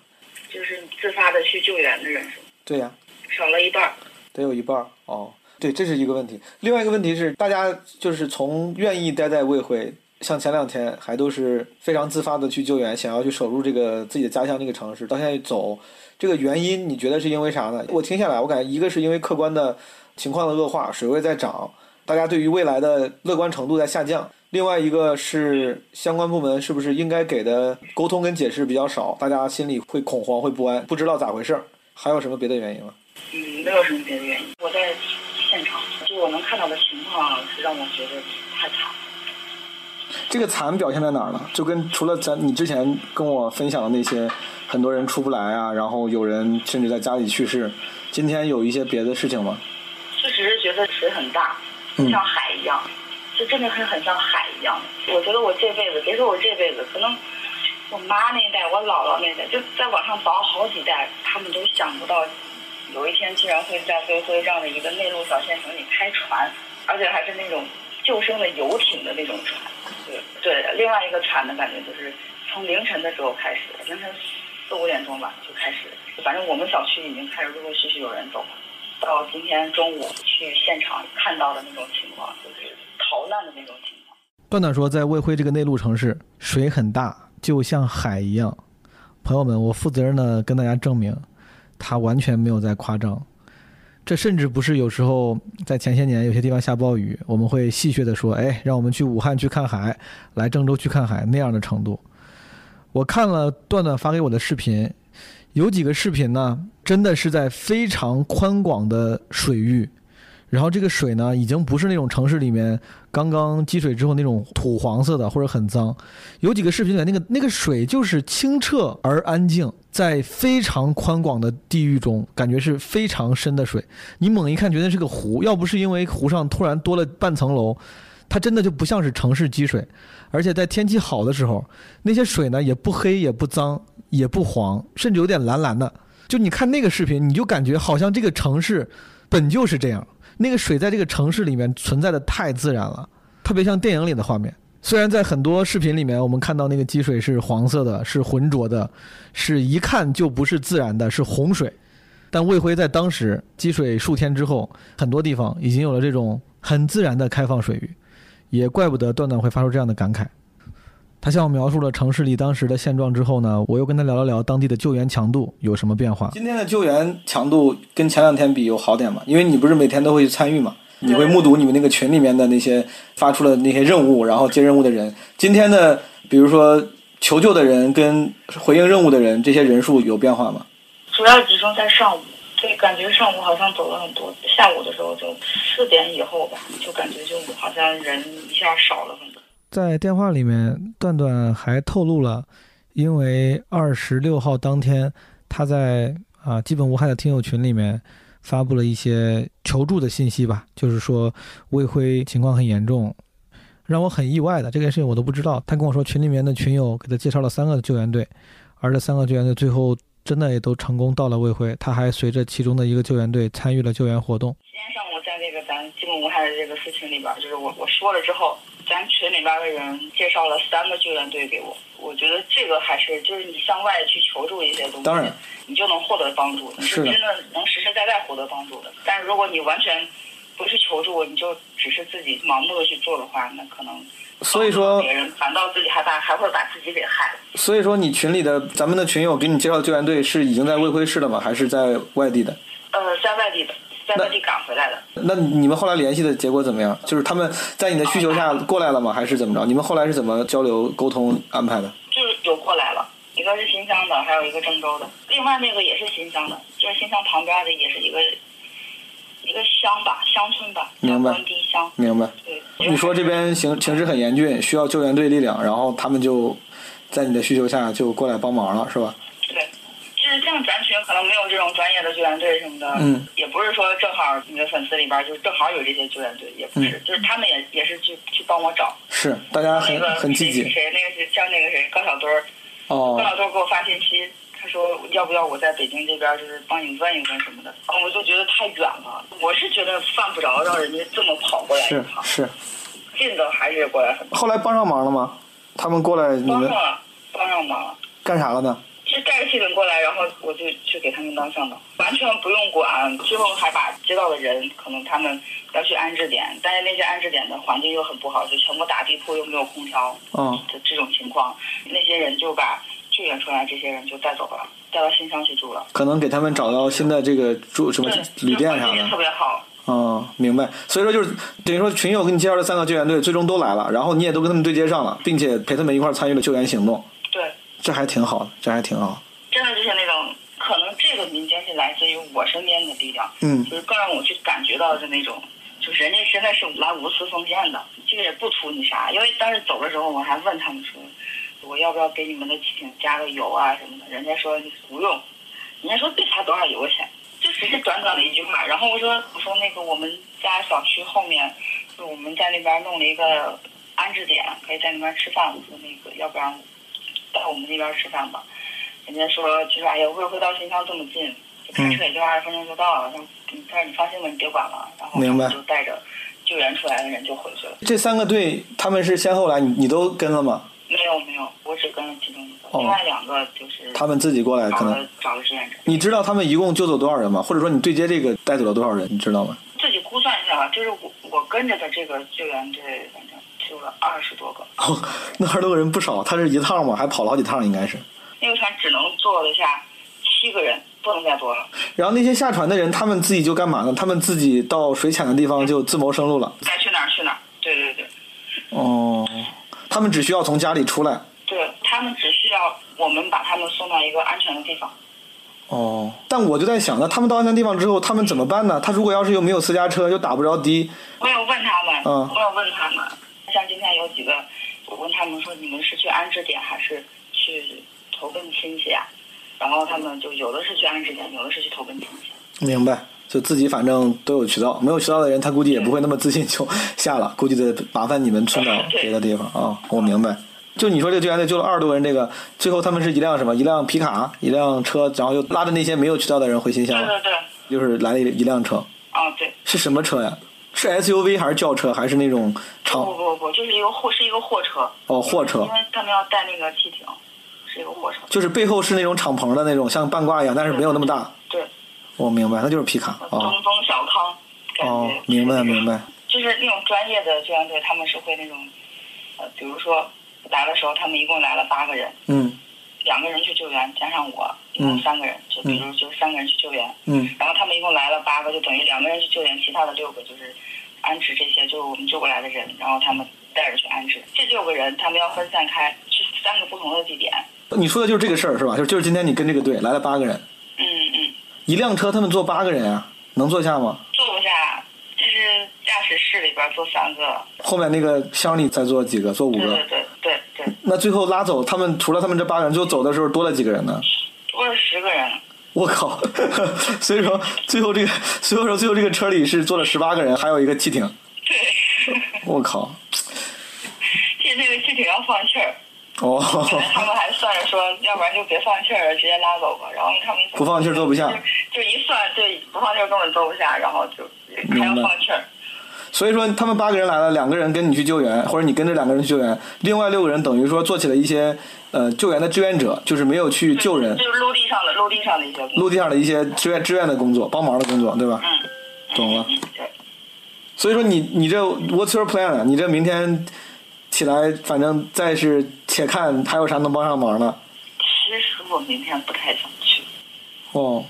就是自发的去救援的人数。对呀，少了一半。得有一半哦。对，这是一个问题。另外一个问题是，大家就是从愿意待在卫辉，像前两天还都是非常自发的去救援，想要去守住这个自己的家乡这个城市，到现在走，这个原因你觉得是因为啥呢？我听下来，我感觉一个是因为客观的情况的恶化，水位在涨。大家对于未来的乐观程度在下降。另外一个是相关部门是不是应该给的沟通跟解释比较少，大家心里会恐慌、会不安，不知道咋回事儿。还有什么别的原因吗？嗯，没有什么别的原因。我在现场，就我能看到的情况是让我觉得太惨。这个惨表现在哪儿呢？就跟除了咱你之前跟我分享的那些，很多人出不来啊，然后有人甚至在家里去世。今天有一些别的事情吗？确实是觉得水很大。像海一样，就真的是很像海一样。我觉得我这辈子，别说我这辈子，可能我妈那一代，我姥姥那代，就在往上倒好几代，他们都想不到，有一天竟然会在飞辉这样的一个内陆小县城里开船，而且还是那种救生的游艇的那种船。对对，另外一个惨的感觉就是从凌晨的时候开始，凌晨四五点钟吧就开始，反正我们小区已经开始陆陆续续有人走了。到今天中午去现场看到的那种情况，就是逃难的那种情况。段段说，在卫辉这个内陆城市，水很大，就像海一样。朋友们，我负责任的跟大家证明，他完全没有在夸张。这甚至不是有时候在前些年有些地方下暴雨，我们会戏谑的说：“哎，让我们去武汉去看海，来郑州去看海那样的程度。”我看了段段发给我的视频。有几个视频呢，真的是在非常宽广的水域，然后这个水呢，已经不是那种城市里面刚刚积水之后那种土黄色的或者很脏。有几个视频里，那个那个水就是清澈而安静，在非常宽广的地域中，感觉是非常深的水。你猛一看，觉得是个湖，要不是因为湖上突然多了半层楼，它真的就不像是城市积水。而且在天气好的时候，那些水呢也不黑也不脏。也不黄，甚至有点蓝蓝的。就你看那个视频，你就感觉好像这个城市本就是这样。那个水在这个城市里面存在的太自然了，特别像电影里的画面。虽然在很多视频里面，我们看到那个积水是黄色的，是浑浊的，是一看就不是自然的，是洪水。但魏辉在当时积水数天之后，很多地方已经有了这种很自然的开放水域，也怪不得段段会发出这样的感慨。他向我描述了城市里当时的现状之后呢，我又跟他聊了聊当地的救援强度有什么变化。今天的救援强度跟前两天比有好点吗？因为你不是每天都会去参与嘛，你会目睹你们那个群里面的那些发出了那些任务，然后接任务的人。今天的比如说求救的人跟回应任务的人，这些人数有变化吗？主要集中在上午，对，感觉上午好像走了很多，下午的时候就四点以后吧，就感觉就好像人一下少了很多。在电话里面，段段还透露了，因为二十六号当天，他在啊基本无害的听友群里面发布了一些求助的信息吧，就是说魏辉情况很严重，让我很意外的这件事情我都不知道。他跟我说群里面的群友给他介绍了三个救援队，而这三个救援队最后真的也都成功到了魏辉，他还随着其中的一个救援队参与了救援活动。今天上午在那个咱基本无害的这个私群里边，就是我我说了之后。咱群里边的人介绍了三个救援队给我，我觉得这个还是就是你向外去求助一些东西，当然，你就能获得帮助，你是真的能实实在在获得帮助的。但是如果你完全不去求助，你就只是自己盲目的去做的话，那可能所以说别人反倒自己还把还会把自己给害了。所以说你群里的咱们的群友给你介绍的救援队是已经在卫辉市了吗？还是在外地的？呃，在外地的，在外地赶回来的。那你们后来联系的结果怎么样？就是他们在你的需求下过来了吗？还是怎么着？你们后来是怎么交流沟通安排的？就是有过来了，一个是新乡的，还有一个郑州的，另外那个也是新乡的，就是新乡旁边的，也是一个一个乡吧，乡村吧，明白关堤乡。明白。对，你说这边形形势很严峻，需要救援队力量，然后他们就在你的需求下就过来帮忙了，是吧？是像咱群可能没有这种专业的救援队什么的，嗯，也不是说正好你的粉丝里边就正好有这些救援队，也不是，嗯就是他们也也是去去帮我找。是，大家很那个很积极谁。谁那个是像那个谁高小墩儿，哦高小墩儿给我发信息，他说要不要我在北京这边就是帮你问一问什么的，啊我就觉得太远了，我是觉得犯不着让人家这么跑过来是一趟，是。近的还是过来很多。后来帮上忙了吗？他们过来，你们帮上了，帮上忙了。干啥了呢？就带着气氛过来，然后我就去给他们当向导，完全不用管。最后还把接到的人，可能他们要去安置点，但是那些安置点的环境又很不好，就全部打地铺，又没有空调嗯，的这种情况，那些人就把救援出来这些人就带走了，带到新乡去住了。可能给他们找到新的这个住什么旅店啥环境也特的。别好。嗯，明白。所以说就是等于说群友给你介绍的三个救援队最终都来了，然后你也都跟他们对接上了，并且陪他们一块儿参与了救援行动，对，这还挺好的，这还挺好。真的就是那种，可能这个民间是来自于我身边的力量，嗯就是更让我去感觉到的那种，就是人家真的是来无私奉献的，这个也不图你啥。因为当时走的时候，我还问他们说，我要不要给你们的汽艇加个油啊什么的，人家说不用，人家说别差多少油钱，就只是短短的一句话。[LAUGHS] 然后我说我说那个我们家小区后面，就我们在那边弄了一个安置点，可以在那边吃饭。我说那个要不然到我们那边吃饭吧。人家说就是哎呀，会会到新乡这么近，就开车也就二十分钟就到了。他说你放心吧，你别管了。然后明白就带着救援出来的人就回去了。这三个队他们是先后来，你你都跟了吗？没有没有，我只跟了其中一个，哦另外两个就是他们自己过来可能找了找了志愿者，你知道他们一共救走多少人吗？或者说你对接这个带走了多少人？你知道吗？自己估算一下吧。就是我我跟着的这个救援队，了二十多个。哦，[LAUGHS] 那二十多个人不少，他是一趟吗？还跑了好几趟，应该是。那个船只能坐得下七个人，不能再多了。然后那些下船的人，他们自己就干嘛呢？他们自己到水浅的地方就自谋生路了。该去哪儿去哪儿。对对对哦，他们只需要从家里出来。对，他们只需要我们把他们送到一个安全的地方。哦，但我就在想，那他们到安全地方之后，他们怎么办呢？他如果要是又没有私家车，又打不着的，我有问他们，嗯我有问他们，像今天有几个，我问他们说你们是去安置点还是去投奔亲戚啊？然后他们就有的是去安置点，有的是去投奔亲戚。明白？就自己反正都有渠道，没有渠道的人，他估计也不会那么自信就下了，估计得麻烦你们村到别的地方啊、我明白。就你说这个救援队救了二十多人，这个最后他们是一辆什么？一辆皮卡，一辆车，然后又拉着那些没有渠道的人回新乡对，对对，就是来了一一辆车，啊对，是什么车呀？是 SUV 还是轿车，还是那种不长不不不，就是一个货，是一个货车。哦货车因？为他们要带那个汽艇，是一个货车。就是背后是那种敞篷的那种，像半挂一样，但是没有那么大。对，我、明白，那就是皮卡东哦风小康，哦，明白明白。就是那种专业的救援队，他们是会那种，呃，比如说来的时候，他们一共来了八个人，嗯两个人去救援，加上我，一共三个人，就比如就是三个人去救援，嗯然后他们一共来了八个，就等于两个人去救援，其他的六个就是安置这些就是我们救过来的人，然后他们带着去安置。这六个人他们要分散开去三个不同的地点。你说的就是这个事儿是吧？就就是今天你跟这个队来了八个人，嗯嗯，一辆车他们坐八个人啊，能坐下吗？坐不下，就是驾驶室里边坐三个，后面那个箱里再坐几个？坐五个。对对对对对，那最后拉走他们，除了他们这八个人，最后走的时候多了几个人呢？多了十个人。我靠！[LAUGHS] 所以说最后这个，所以说最后这个车里是坐了十八个人，还有一个汽艇。对，我靠！[LAUGHS] 这那个汽艇要放气儿，哦，他们还算着说，要不然就别放气儿了，直接拉走吧。然后他们不放气儿坐不下。就一算，对，不放气儿根本坐不下，然后就还要放气儿。所以说他们八个人来了，两个人跟你去救援，或者你跟着两个人去救援，另外六个人等于说做起了一些呃救援的志愿者，就是没有去救人，就是陆地上的陆地上的一些工。陆地上的一些志愿志愿的工作，帮忙的工作，对吧？嗯，懂了。对。所以说你你这 What's your plan？你这明天起来，反正再是且看还有啥能帮上忙的。其实我明天不太想去。哦，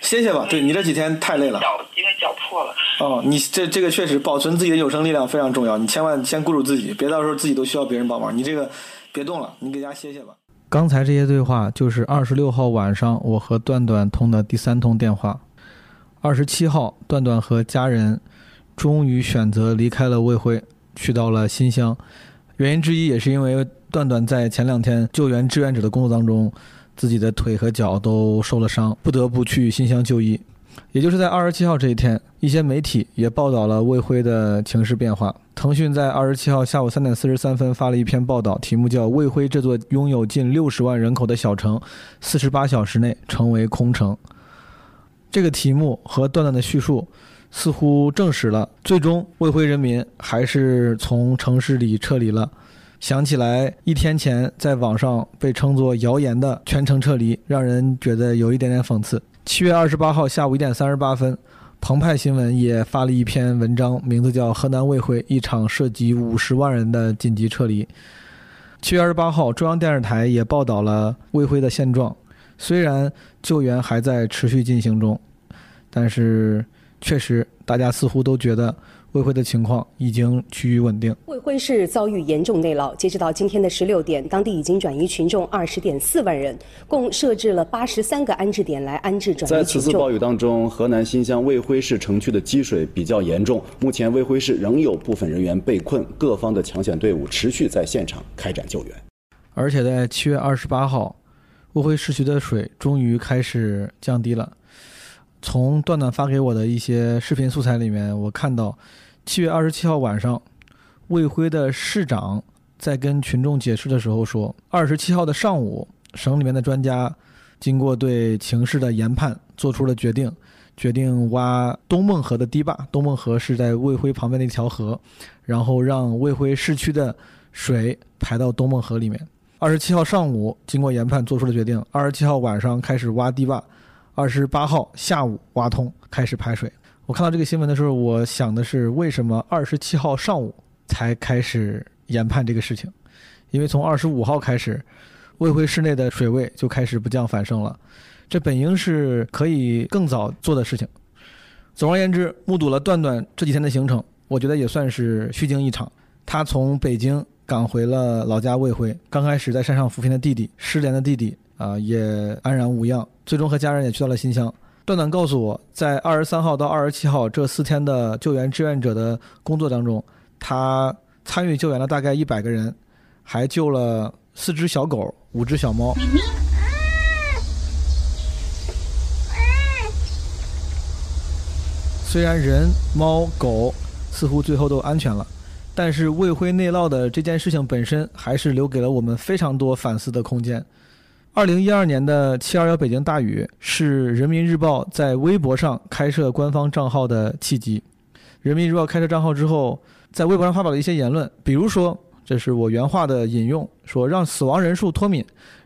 歇歇吧。对你这几天太累了。脚因为脚破了。哦，你这这个确实保存自己的有生力量非常重要，你千万先顾住自己，别到时候自己都需要别人帮忙。你这个别动了，你给家歇歇吧。刚才这些对话就是二十六号晚上我和段段通的第三通电话。二十七号，段段和家人终于选择离开了卫辉，去到了新乡。原因之一也是因为段段在前两天救援志愿者的工作当中，自己的腿和脚都受了伤，不得不去新乡就医。也就是在二十七号这一天，一些媒体也报道了卫辉的情势变化。腾讯在二十七号下午三点四十三分发了一篇报道，题目叫《卫辉这座拥有近六十万人口的小城，四十八小时内成为空城》。这个题目和段段的叙述，似乎证实了最终卫辉人民还是从城市里撤离了。想起来一天前在网上被称作谣言的全城撤离，让人觉得有一点点讽刺。七月二十八号下午一点三十八分，澎湃新闻也发了一篇文章，名字叫《河南卫辉一场涉及五十万人的紧急撤离》。七月二十八号，中央电视台也报道了卫辉的现状。虽然救援还在持续进行中，但是确实，大家似乎都觉得卫辉的情况已经趋于稳定。卫辉市遭遇严重内涝，截止到今天的十六点，当地已经转移群众二十点四万人，共设置了八十三个安置点来安置转移群众。在此次暴雨当中，河南新乡卫辉市城区的积水比较严重，目前卫辉市仍有部分人员被困，各方的抢险队伍持续在现场开展救援。而且在七月二十八号。卫辉市区的水终于开始降低了。从段段发给我的一些视频素材里面，我看到，七月二十七号晚上，卫辉的市长在跟群众解释的时候说，二十七号的上午，省里面的专家经过对情势的研判，做出了决定，决定挖东孟河的堤坝。东孟河是在卫辉旁边的一条河，然后让卫辉市区的水排到东孟河里面。二十七号上午，经过研判做出了决定。二十七号晚上开始挖堤坝，二十八号下午挖通，开始排水。我看到这个新闻的时候，我想的是，为什么二十七号上午才开始研判这个事情？因为从二十五号开始，卫辉市内的水位就开始不降反升了，这本应是可以更早做的事情。总而言之，目睹了段段这几天的行程，我觉得也算是虚惊一场。他从北京。赶回了老家卫辉，刚开始在山上扶贫的弟弟，失联的弟弟啊，也安然无恙。最终和家人也去到了新乡。段段告诉我，在二十三号到二十七号这四天的救援志愿者的工作当中，他参与救援了大概一百个人，还救了四只小狗、五只小猫。虽然人、猫、狗似乎最后都安全了。但是卫辉内涝的这件事情本身，还是留给了我们非常多反思的空间。二零一二年的七二幺北京大雨，是人民日报在微博上开设官方账号的契机。人民日报开设账号之后，在微博上发表了一些言论，比如说，这是我原话的引用，说让死亡人数脱敏，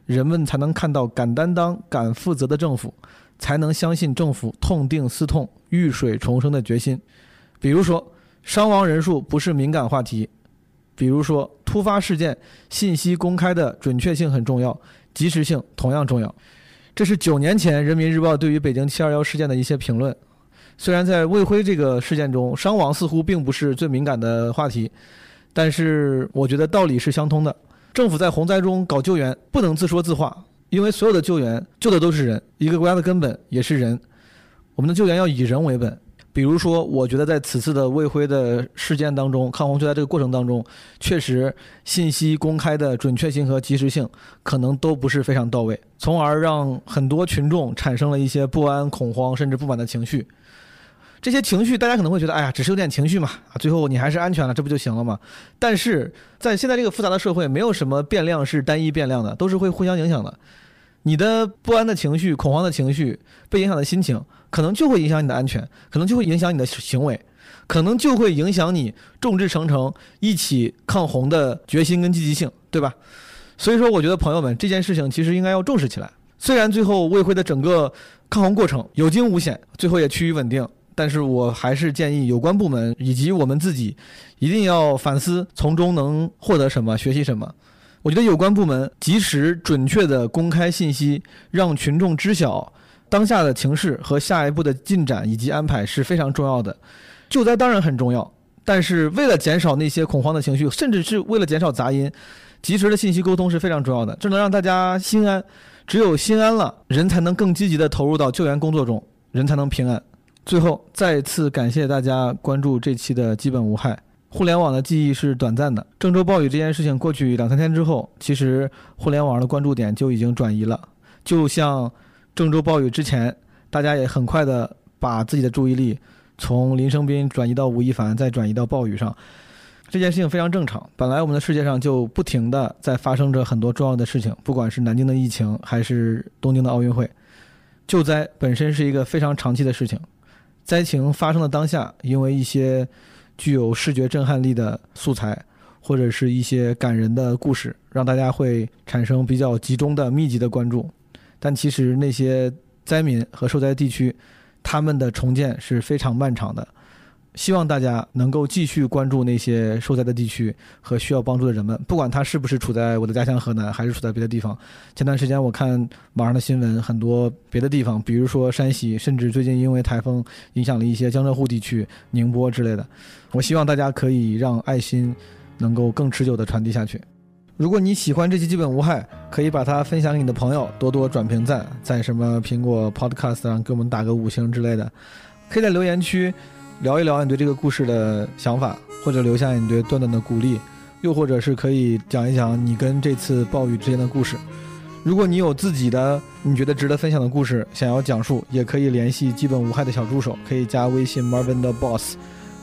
人们才能看到敢担当、敢负责的政府，才能相信政府痛定思痛、遇水重生的决心。比如说。伤亡人数不是敏感话题，比如说突发事件信息公开的准确性很重要，及时性同样重要。这是九年前人民日报对于北京七二幺事件的一些评论。虽然在卫辉这个事件中，伤亡似乎并不是最敏感的话题，但是我觉得道理是相通的。政府在洪灾中搞救援不能自说自话，因为所有的救援救的都是人，一个国家的根本也是人。我们的救援要以人为本。比如说，我觉得在此次的卫辉的事件当中，抗洪救灾这个过程当中，确实信息公开的准确性和及时性可能都不是非常到位，从而让很多群众产生了一些不安、恐慌甚至不满的情绪。这些情绪，大家可能会觉得，哎呀，只是有点情绪嘛，最后你还是安全了，这不就行了吗？但是在现在这个复杂的社会，没有什么变量是单一变量的，都是会互相影响的。你的不安的情绪、恐慌的情绪、被影响的心情。可能就会影响你的安全，可能就会影响你的行为，可能就会影响你众志成城一起抗洪的决心跟积极性，对吧？所以说，我觉得朋友们这件事情其实应该要重视起来。虽然最后卫辉的整个抗洪过程有惊无险，最后也趋于稳定，但是我还是建议有关部门以及我们自己一定要反思，从中能获得什么，学习什么。我觉得有关部门及时准确的公开信息，让群众知晓当下的情势和下一步的进展以及安排是非常重要的。救灾当然很重要，但是为了减少那些恐慌的情绪，甚至是为了减少杂音，及时的信息沟通是非常重要的，这能让大家心安。只有心安了，人才能更积极地投入到救援工作中，人才能平安。最后，再次感谢大家关注这期的基本无害。互联网的记忆是短暂的。郑州暴雨这件事情过去两三天之后，其实互联网上的关注点就已经转移了。就像郑州暴雨之前，大家也很快的把自己的注意力从林生斌转移到吴亦凡，再转移到暴雨上。这件事情非常正常。本来我们的世界上就不停的在发生着很多重要的事情，不管是南京的疫情，还是东京的奥运会。救灾本身是一个非常长期的事情。灾情发生的当下，因为一些具有视觉震撼力的素材，或者是一些感人的故事，让大家会产生比较集中的、密集的关注。但其实那些灾民和受灾地区，他们的重建是非常漫长的。希望大家能够继续关注那些受灾的地区和需要帮助的人们，不管他是不是处在我的家乡河南，还是处在别的地方。前段时间我看网上的新闻，很多别的地方，比如说山西，甚至最近因为台风影响了一些江浙沪地区、宁波之类的。我希望大家可以让爱心能够更持久地传递下去。如果你喜欢这期基本无害，可以把它分享给你的朋友，多多转评赞，在什么苹果 Podcast 上给我们打个五星之类的，可以在留言区。聊一聊你对这个故事的想法，或者留下你对段段的鼓励，又或者是可以讲一讲你跟这次暴雨之间的故事。如果你有自己的你觉得值得分享的故事想要讲述，也可以联系基本无害的小助手，可以加微信 Marvin 的 Boss，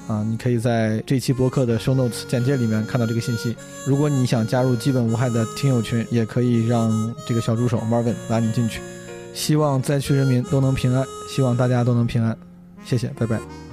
啊，你可以在这期播客的 Show Notes 简介里面看到这个信息。如果你想加入基本无害的听友群，也可以让这个小助手 Marvin 拉你进去。希望灾区人民都能平安，希望大家都能平安，谢谢，拜拜。